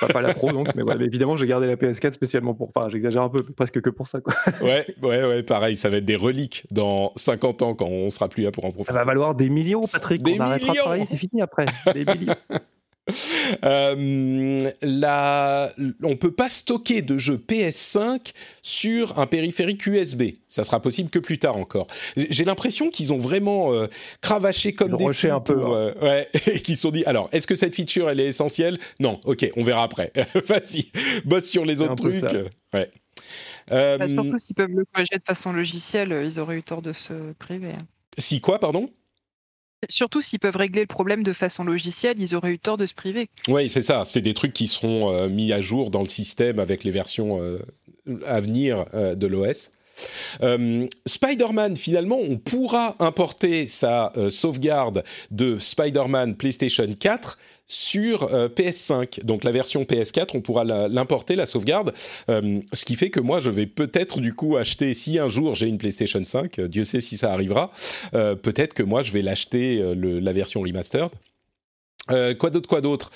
Pas, pas, la pro, donc, mais, ouais, évidemment, j'ai gardé la PS4 spécialement pour. Enfin, j'exagère un peu, presque que pour ça. Quoi. Ouais, ouais, ouais, pareil, ça va être des reliques dans 50 ans quand on sera plus là pour en profiter. Ça va valoir des millions, Patrick. Des on millions. de travailler, c'est fini après. Des millions. euh, la... on peut pas stocker de jeux PS5 sur un périphérique USB. Ça sera possible que plus tard encore. J'ai l'impression qu'ils ont vraiment euh, cravaché comme des fous un peu, hein. euh, ouais, et qu'ils se sont dit alors est-ce que cette feature elle est essentielle? Non, ok, on verra après. Vas-y, bosse sur les autres trucs. Ouais. Bah, surtout s'ils peuvent le corriger de façon logicielle, ils auraient eu tort de se priver. Si quoi, pardon? Surtout s'ils peuvent régler le problème de façon logicielle, ils auraient eu tort de se priver. Oui, c'est ça. C'est des trucs qui seront euh, mis à jour dans le système avec les versions euh, à venir euh, de l'OS. Spider-Man, finalement, on pourra importer sa sauvegarde de Spider-Man PlayStation 4 sur euh, PS5. Donc la version PS4, on pourra l'importer, la, sauvegarde. Euh, ce qui fait que moi, je vais peut-être du coup acheter, si un jour j'ai une PlayStation 5, euh, Dieu sait si ça arrivera, peut-être que moi, je vais l'acheter la version remastered. Euh, quoi d'autre, quoi d'autre?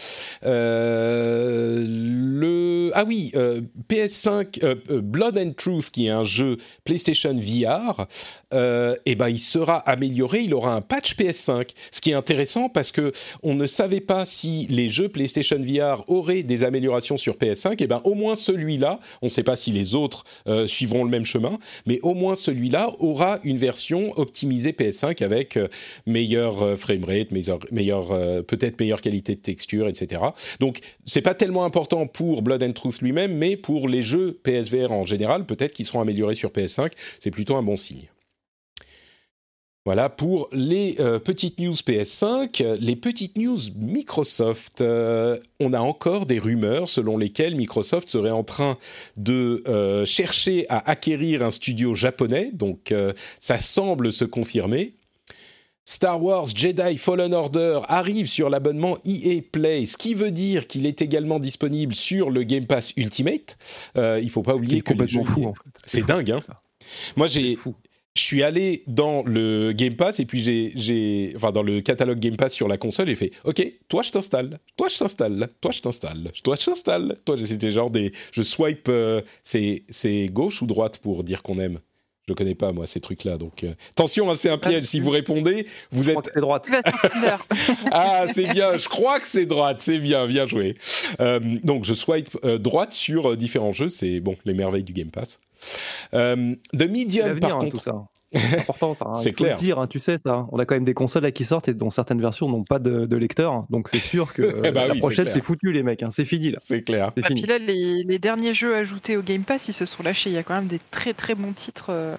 Euh, Le ah oui, euh, PS5 Blood and Truth qui est un jeu PlayStation VR, eh ben il sera amélioré, il aura un patch PS5, ce qui est intéressant parce que on ne savait pas si les jeux PlayStation VR auraient des améliorations sur PS5, et eh ben au moins celui-là, on ne sait pas si les autres suivront le même chemin, mais au moins celui-là aura une version optimisée PS5 avec meilleur framerate, meilleur peut-être meilleure qualité de texture, etc. Donc, c'est pas tellement important pour Blood and Truth lui-même, mais pour les jeux PSVR en général, peut-être qu'ils seront améliorés sur PS5. C'est plutôt un bon signe. Voilà pour les euh, petites news PS5. Les petites news Microsoft. Euh, on a encore des rumeurs selon lesquelles Microsoft serait en train de euh, chercher à acquérir un studio japonais. Donc ça semble se confirmer. Star Wars Jedi Fallen Order arrive sur l'abonnement EA Play, ce qui veut dire qu'il est également disponible sur le Game Pass Ultimate. il il faut pas oublier que les jeux... fou. En fait. C'est dingue, hein. Moi, j'ai je suis allé dans le Game Pass et puis j'ai, enfin dans le catalogue Game Pass sur la console et fait, ok, toi je t'installe, toi je t'installe, toi je t'installe, toi je t'installe, toi c'était genre des, je swipe, euh, c'est gauche ou droite pour dire qu'on aime? Je connais pas moi ces trucs-là, donc euh, attention, hein, c'est un piège. Si vous répondez, vous êtes. C'est droite. ah, c'est bien. Je crois que c'est droite. C'est bien, bien joué. Euh, donc je swipe droite sur différents jeux. C'est bon, les merveilles du Game Pass. Euh, The Medium, par hein, contre. ça. C'est important, ça. Hein. C'est clair. dire, hein, tu sais, ça. On a quand même des consoles qui sortent et dont certaines versions n'ont pas de, lecteur. Donc c'est sûr que eh bah la prochaine, c'est foutu, les mecs. C'est fini, là. C'est clair. Et bah, puis là, les, derniers jeux ajoutés au Game Pass, ils se sont lâchés. Il y a quand même des très très bons titres. Euh.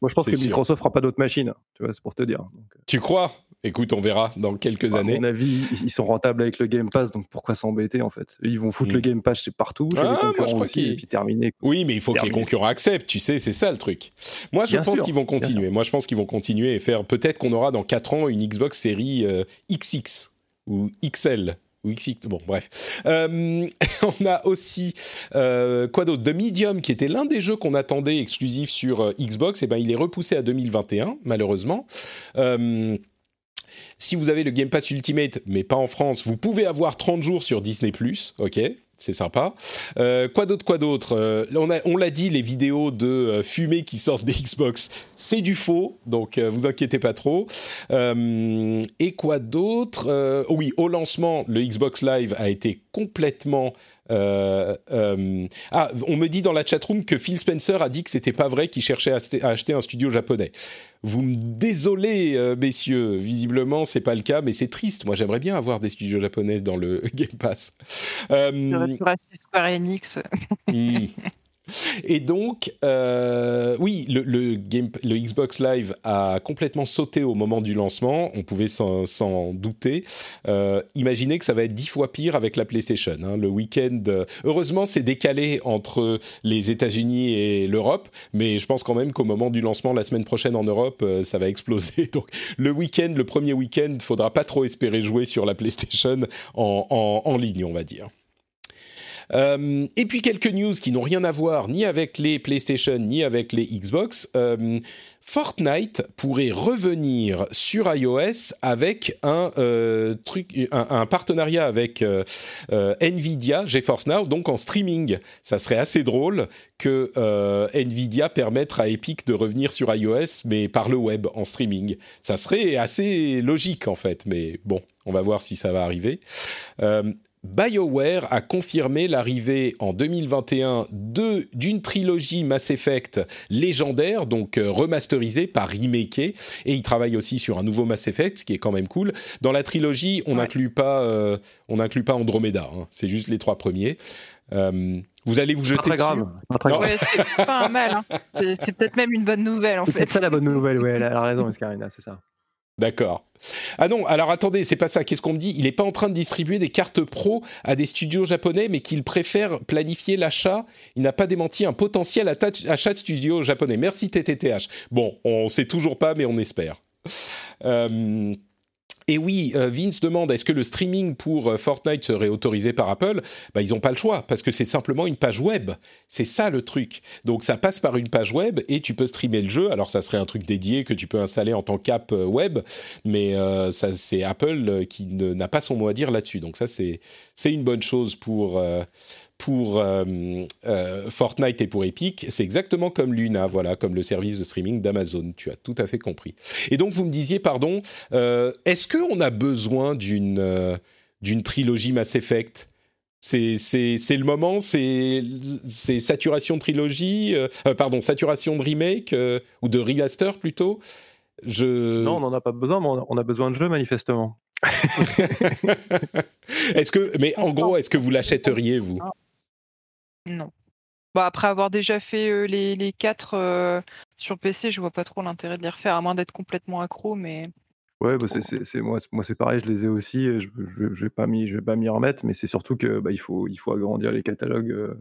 Moi, je pense que Microsoft fera pas d'autres machines. Tu vois, c'est pour te dire. Euh. Tu crois? Écoute, on verra dans quelques années. À mon avis, ils sont rentables avec le Game Pass, donc pourquoi s'embêter en fait? Ils vont foutre le hmm. Game Pass partout, chez ah, les concurrents aussi, et puis terminer. Oui, mais il faut que les concurrents acceptent, tu sais, c'est ça le truc. Moi, je pense qu'ils vont continuer. Moi, je pense qu'ils vont continuer et faire. Peut-être qu'on aura dans 4 ans une Xbox série XX euh, ou XL ou XX, bon bref. Euh, on a aussi euh, quoi d'autre? The Medium qui était l'un des jeux qu'on attendait exclusif sur Xbox, et eh ben il est repoussé à 2021 malheureusement. Si vous avez le Game Pass Ultimate, mais pas en France, vous pouvez avoir 30 jours sur Disney +, ok c'est sympa. Euh, quoi d'autre, quoi d'autre euh, On l'a dit, les vidéos de euh, fumée qui sortent des Xbox, c'est du faux, donc vous inquiétez pas trop. et quoi d'autre Oui, au lancement, le Xbox Live a été complètement euh, euh, ah, on me dit dans la chatroom que Phil Spencer a dit que c'était pas vrai qu'il cherchait à, acheter un studio japonais. Vous me désolez, euh, messieurs. Visiblement, c'est pas le cas, mais c'est triste. Moi, j'aimerais bien avoir des studios japonais dans le Game Pass. Square Enix. Hmm. Et donc, euh, oui, le, Xbox Live a complètement sauté au moment du lancement. On pouvait s'en douter. Euh, imaginez que ça va être dix fois pire avec la PlayStation. Hein. Le week-end, heureusement, c'est décalé entre les États-Unis et l'Europe, mais je pense quand même qu'au moment du lancement la semaine prochaine en Europe, euh, ça va exploser. Donc, le week-end, le premier week-end, faudra pas trop espérer jouer sur la PlayStation en ligne, on va dire. Euh, et puis quelques news qui n'ont rien à voir ni avec les PlayStation ni avec les Xbox. Euh, Fortnite pourrait revenir sur iOS avec un euh, truc, un, partenariat avec Nvidia, GeForce Now, donc en streaming. Ça serait assez drôle que Nvidia permette à Epic de revenir sur iOS, mais par le web en streaming. Ça serait assez logique en fait, mais bon, on va voir si ça va arriver. BioWare a confirmé l'arrivée en 2021 d'une trilogie Mass Effect légendaire, donc euh, remasterisée par remaké, et il travaille aussi sur un nouveau Mass Effect, ce qui est quand même cool. Dans la trilogie, on n'inclut pas, euh, on n'inclut pas Andromeda, hein. c'est juste les trois premiers. Euh, vous allez vous jeter très grave. c'est pas un mal. Hein. C'est peut-être même une bonne nouvelle en fait. C'est ça la bonne nouvelle, ouais, elle a raison, Escarina, c'est ça. D'accord. Ah non, alors attendez, c'est pas ça. Qu'est-ce qu'on me dit? Il n'est pas en train de distribuer des cartes pro à des studios japonais, mais qu'il préfère planifier l'achat. Il n'a pas démenti un potentiel achat de studios japonais. Merci TTTH. Bon, on sait toujours pas, mais on espère. Euh, et oui, euh, Vince demande est-ce que le streaming pour euh, Fortnite serait autorisé par Apple? Bah, Ils n'ont pas le choix parce que c'est simplement une page web. C'est ça le truc. Donc ça passe par une page web et tu peux streamer le jeu. Alors ça serait un truc dédié que tu peux installer en tant qu'app euh, web, mais ça c'est Apple qui n'a pas son mot à dire là-dessus. Donc ça c'est une bonne chose pour pour euh, euh, Fortnite et pour Epic, c'est exactement comme Luna, voilà, comme le service de streaming d'Amazon. Tu as tout à fait compris. Et donc vous me disiez, pardon, euh, est-ce qu'on a besoin d'une d'une trilogie Mass Effect? C'est, c'est, le moment, c'est, c'est saturation de trilogie, pardon, saturation de remake ou de remaster plutôt? Je... Non, on n'en a pas besoin, mais on a besoin de jeux manifestement. est-ce que, mais en gros, est-ce que vous l'achèteriez vous? Non. Bah, après avoir déjà fait les, les 4 sur PC, je vois pas trop l'intérêt de les refaire, à moins d'être complètement accro, mais. Ouais, bah c'est, moi, moi c'est pareil, je les ai aussi, je ne vais pas m'y remettre, mais c'est surtout que bah, il, faut, il faut agrandir les catalogues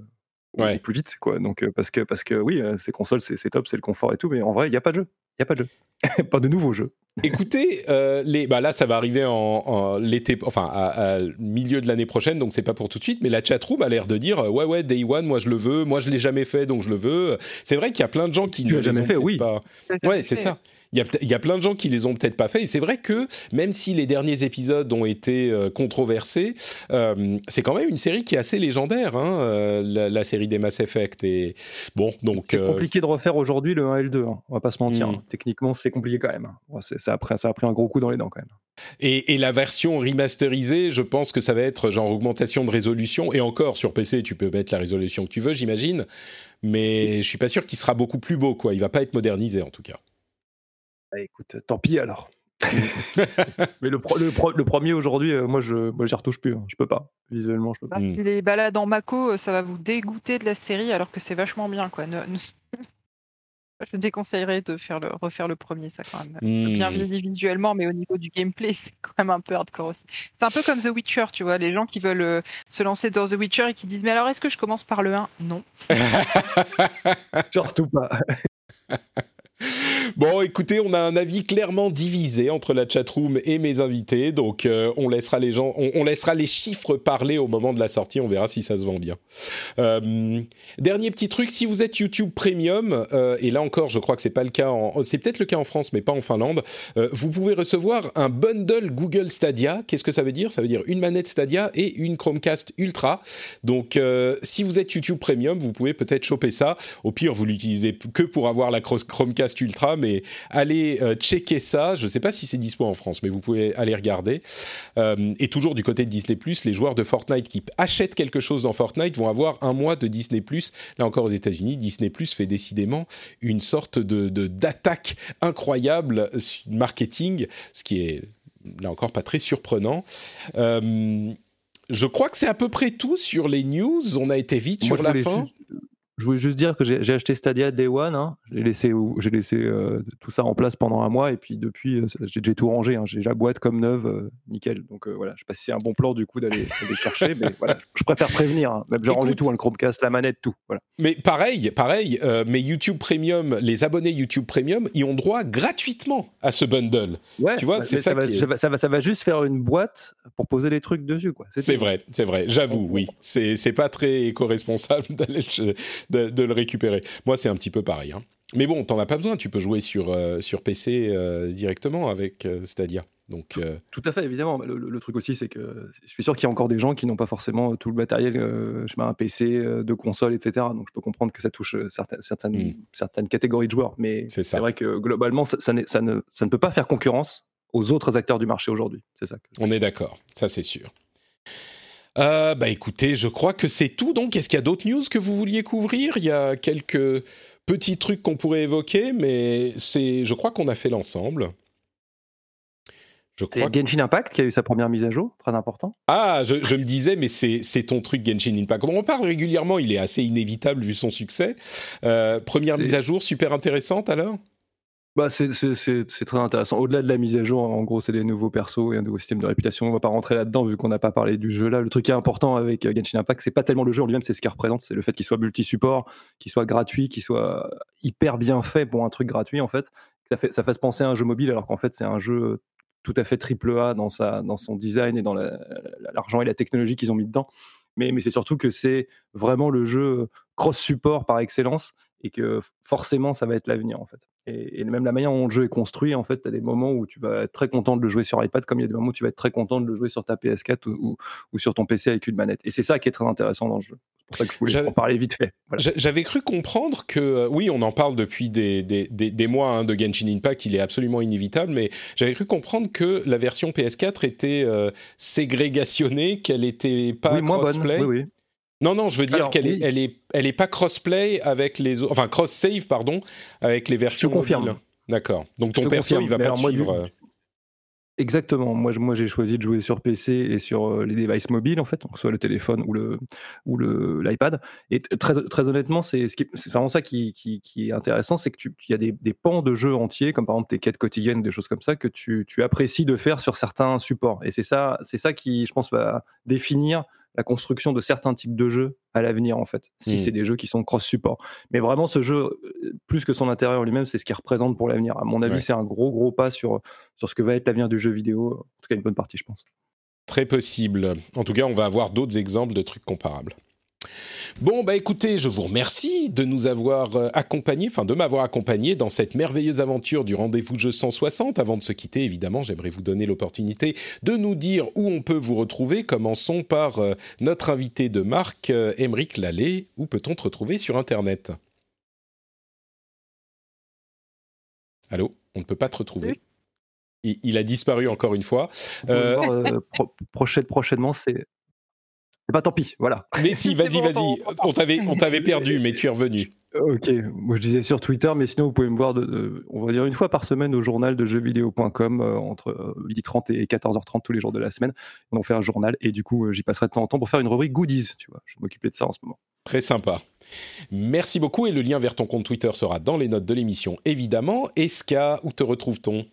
plus vite, quoi. Donc, parce, que, parce que oui, ces consoles, c'est, top, c'est le confort et tout, mais en vrai, il n'y a pas de jeu. N'y a pas de jeu. pas de nouveaux jeux. Écoutez, euh, les, bah là, ça va arriver en, l'été, enfin, à, milieu de l'année prochaine, donc c'est pas pour tout de suite. Mais la chatroom a l'air de dire, ouais, ouais, Day One, moi je le veux, moi je l'ai jamais fait, donc je le veux. C'est vrai qu'il y a plein de gens qui ne l'ont jamais fait, oui. Pas... Ouais, c'est ça il y, a, plein de gens qui les ont peut-être pas fait. Et c'est vrai que même si les derniers épisodes ont été euh, controversés, euh, c'est quand même une série qui est assez légendaire, hein, euh, la, série des Mass Effect. Et bon, donc c'est compliqué de refaire aujourd'hui le 1 et le 2. Hein, on va pas se mentir. Hmm. Hein. Techniquement, c'est compliqué quand même. Ça a, ça a pris un gros coup dans les dents quand même. Et, la version remasterisée, je pense que ça va être genre augmentation de résolution. Et encore, sur PC, tu peux mettre la résolution que tu veux, j'imagine. Mais je suis pas sûr qu'il sera beaucoup plus beau, quoi. Il va pas être modernisé, en tout cas. Bah, écoute, tant pis alors. mais le, le, premier aujourd'hui, euh, moi je moi j'y retouche plus, hein. je peux pas. Visuellement, je peux pas. Bah, les balades en Mako, euh, ça va vous dégoûter de la série alors que c'est vachement bien quoi. je déconseillerais de faire le, refaire le premier, ça quand même. Bien hmm. visuellement, mais au niveau du gameplay, c'est quand même un peu hardcore aussi. C'est un peu comme The Witcher, tu vois, les gens qui veulent euh, se lancer dans The Witcher et qui disent Mais alors, est-ce que je commence par le 1 Non. Surtout pas. Bon, écoutez, on a un avis clairement divisé entre la chatroom et mes invités, donc euh, on laissera les gens, on, laissera les chiffres parler au moment de la sortie. On verra si ça se vend bien. Euh, dernier petit truc, si vous êtes YouTube Premium, euh, et là encore, je crois que c'est pas le cas, c'est peut-être le cas en France, mais pas en Finlande. vous pouvez recevoir un bundle Google Stadia. Qu'est-ce que ça veut dire? Ça veut dire une manette Stadia et une Chromecast Ultra. Donc, si vous êtes YouTube Premium, vous pouvez peut-être choper ça. Au pire, vous l'utilisez que pour avoir la Chromecast Ultra, mais allez euh, checker ça. Je ne sais pas si c'est dispo en France, mais vous pouvez aller regarder. Euh, et toujours du côté de Disney+, les joueurs de Fortnite qui achètent quelque chose dans Fortnite vont avoir un mois de Disney+. Là encore aux États-Unis, Disney+ fait décidément une sorte de d'attaque incroyable marketing, ce qui est là encore pas très surprenant. Euh, je crois que c'est à peu près tout sur les news. On a été vite sur la fin. Je voulais juste dire que j'ai acheté Stadia Day One. Hein. J'ai laissé, euh, tout ça en place pendant un mois et puis depuis, euh, j'ai tout rangé. Hein. J'ai la boîte comme neuve, euh, nickel. Donc voilà, je sais pas si c'est un bon plan du coup d'aller chercher, mais voilà, je préfère prévenir. Hein. Même j'ai rangé tout, le Chromecast, la manette, tout. Voilà. Mais pareil, pareil. mais YouTube Premium, les abonnés YouTube Premium, ils ont droit gratuitement à ce bundle. Ouais, tu vois, bah, c'est ça, ça, va, ça, va, juste faire une boîte pour poser des trucs dessus, quoi. C'est vrai, c'est vrai. J'avoue, oui. C'est pas très éco-responsable d'aller de, le récupérer. Moi, c'est un petit peu pareil. Hein. Mais bon, t'en as pas besoin. Tu peux jouer sur, euh, sur PC euh, directement avec euh, Stadia. Donc, tout, à fait, évidemment. Le, truc aussi, c'est que je suis sûr qu'il y a encore des gens qui n'ont pas forcément tout le matériel, je sais pas, un PC, de console, etc. Donc, je peux comprendre que ça touche certaines, certaines, hmm. certaines catégories de joueurs. Mais c'est vrai que globalement, ça, ça, ça, ne, ça ne peut pas faire concurrence aux autres acteurs du marché aujourd'hui. C'est ça. On est d'accord. Ça, c'est sûr. Euh, bah écoutez, je crois que c'est tout. Donc, est-ce qu'il y a d'autres news que vous vouliez couvrir? Il y a quelques petits trucs qu'on pourrait évoquer, mais c'est, je crois qu'on a fait l'ensemble. Je crois. Et Genshin Impact qui a eu sa première mise à jour, très important. Ah, je, me disais, mais c'est ton truc Genshin Impact. On en parle régulièrement, il est assez inévitable vu son succès. Euh, première mise à jour, super intéressante alors? Bah, c'est très intéressant. Au-delà de la mise à jour, en gros, c'est des nouveaux persos et un nouveau système de réputation. On va pas rentrer là-dedans vu qu'on n'a pas parlé du jeu là. Le truc qui est important avec euh, Genshin Impact, c'est pas tellement le jeu en lui-même, c'est ce qu'il représente, c'est le fait qu'il soit multi-support, qu'il soit gratuit, qu'il soit hyper bien fait pour un truc gratuit en fait. Ça, fait, ça fasse penser à un jeu mobile alors qu'en fait c'est un jeu tout à fait triple A dans, sa, dans son design et dans l'argent et la technologie qu'ils ont mis dedans. Mais, mais c'est surtout que c'est vraiment le jeu cross-support par excellence et que forcément ça va être l'avenir en fait. Et, même la manière dont le jeu est construit, en fait, tu as des moments où tu vas être très content de le jouer sur iPad, comme il y a des moments où tu vas être très content de le jouer sur ta PS4 ou, sur ton PC avec une manette. Et c'est ça qui est très intéressant dans le jeu. C'est pour ça que je voulais en parler vite fait. J'avais cru comprendre que, euh, oui, on en parle depuis des, des, des, mois hein, de Genshin Impact, il est absolument inévitable, mais j'avais cru comprendre que la version PS4 était euh, ségrégationnée, qu'elle n'était pas oui, crossplay. Oui, oui. Non, non, je veux dire qu'elle est, elle est, elle est pas crossplay avec les enfin cross save pardon, avec les versions. Je confirme. D'accord. Donc ton perso, il va pas suivre. Euh. Exactement. Moi, moi j'ai choisi de jouer sur PC et sur euh, les devices mobiles, en fait, donc soit le téléphone ou le ou le l'iPad. Et très, très honnêtement, c'est vraiment ça qui, qui, qui, est intéressant, c'est que tu y a des, des, pans de jeux entiers, comme par exemple tes quêtes quotidiennes, des choses comme ça, que tu, tu apprécies de faire sur certains supports. Et c'est ça, c'est ça qui, je pense, va définir la construction de certains types de jeux à l'avenir en fait, si hmm. c'est des jeux qui sont cross-support. Mais vraiment, ce jeu, euh, plus que son intérieur lui-même, c'est ce qu'il représente pour l'avenir. À mon avis, c'est un gros gros pas sur, sur ce que va être l'avenir du jeu vidéo, en tout cas une bonne partie, je pense. Très possible. En tout cas, on va avoir d'autres exemples de trucs comparables. Bon, bah écoutez, je vous remercie de nous avoir euh, accompagnés, enfin de m'avoir accompagné dans cette merveilleuse aventure du rendez-vous jeu 160. Avant de se quitter, évidemment, j'aimerais vous donner l'opportunité de nous dire où on peut vous retrouver. Commençons par euh, notre invité de marque, euh, Émeric Lallet. Où peut-on te retrouver sur Internet? Allô? On ne peut pas te retrouver. Il, a disparu encore une fois. prochainement, c'est bah tant pis, voilà. Mais si, vas-y, vas-y. On t'avait, on t'avait perdu, mais tu es revenu. Ok, moi je disais sur Twitter, mais sinon vous pouvez me voir, de, on va dire une fois par semaine au journal de jeuxvideo.com euh, entre 12h30 euh, et 14h30 tous les jours de la semaine. On fait un journal et du coup euh, j'y passerai de temps en temps pour faire une rubrique goodies, tu vois. Je vais m'occuper de ça en ce moment. Très sympa. Merci beaucoup et le lien vers ton compte Twitter sera dans les notes de l'émission évidemment. Eska, où te retrouve-t-on?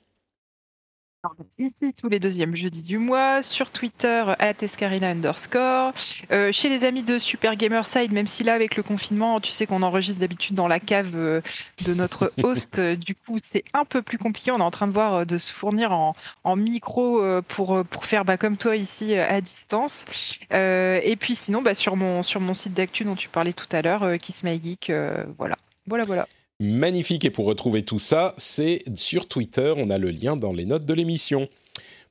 Ici, tous les deuxièmes jeudis du mois, sur Twitter, Escarina underscore, euh, chez les amis de Super Gamerside, même si là, avec le confinement, tu sais qu'on enregistre d'habitude dans la cave euh, de notre host, euh, du coup, c'est un peu plus compliqué. On est en train de voir de se fournir en, micro pour, pour faire bah, comme toi ici à distance. et puis sinon, bah, sur, mon, sur mon site d'actu dont tu parlais tout à l'heure, Kiss My Geek, voilà. Voilà, voilà magnifique. Et pour retrouver tout ça, c'est sur Twitter. On a le lien dans les notes de l'émission.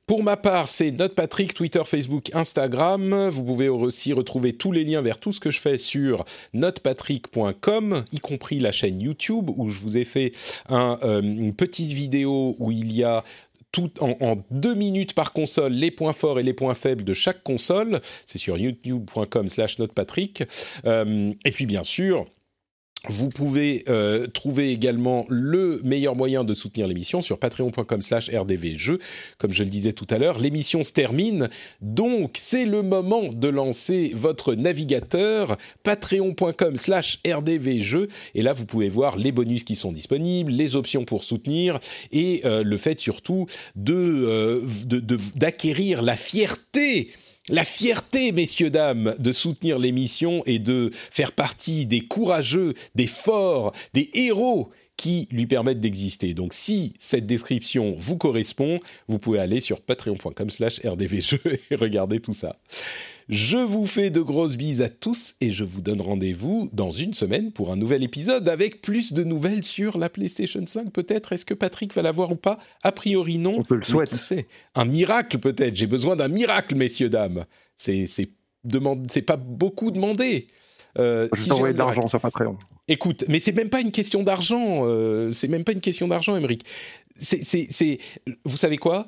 Pour ma part, c'est NotePatrick, Twitter, Facebook, Instagram. Vous pouvez aussi retrouver tous les liens vers tout ce que je fais sur notepatrick.com, y compris la chaîne YouTube où je vous ai fait euh, une petite vidéo où il y a tout en, deux minutes par console les points forts et les points faibles de chaque console. C'est sur youtube.com/slash notepatrick. Euh, et puis bien sûr vous pouvez euh, trouver également le meilleur moyen de soutenir l'émission sur patreon.com slash rdvjeux. Comme je le disais tout à l'heure, l'émission se termine, donc c'est le moment de lancer votre navigateur patreon.com slash rdvjeux. Et là, vous pouvez voir les bonus qui sont disponibles, les options pour soutenir et euh, le fait surtout euh, de, d'acquérir la fierté la fierté, messieurs, dames, de soutenir l'émission et de faire partie des courageux, des forts, des héros qui lui permettent d'exister. Donc si cette description vous correspond, vous pouvez aller sur patreon.com slash rdvjeux et regarder tout ça. Je vous fais de grosses bises à tous et je vous donne rendez-vous dans une semaine pour un nouvel épisode avec plus de nouvelles sur la PlayStation 5 peut-être. Est-ce que Patrick va l'avoir ou pas? A priori non. On peut le souhaiter. Un miracle peut-être. J'ai besoin d'un miracle, messieurs, dames. C'est c'est pas beaucoup demandé. Euh, je si de l'argent sur Patreon. Écoute, mais c'est même pas une question d'argent. Euh, c'est même pas une question d'argent, Émeric. C'est, vous savez quoi?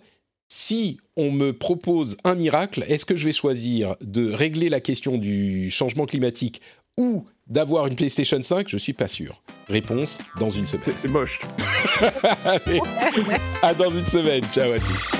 Si on me propose un miracle, est-ce que je vais choisir de régler la question du changement climatique ou d'avoir une PlayStation 5 Je suis pas sûr. Réponse dans une semaine. C'est moche. à dans une semaine. Ciao à tous.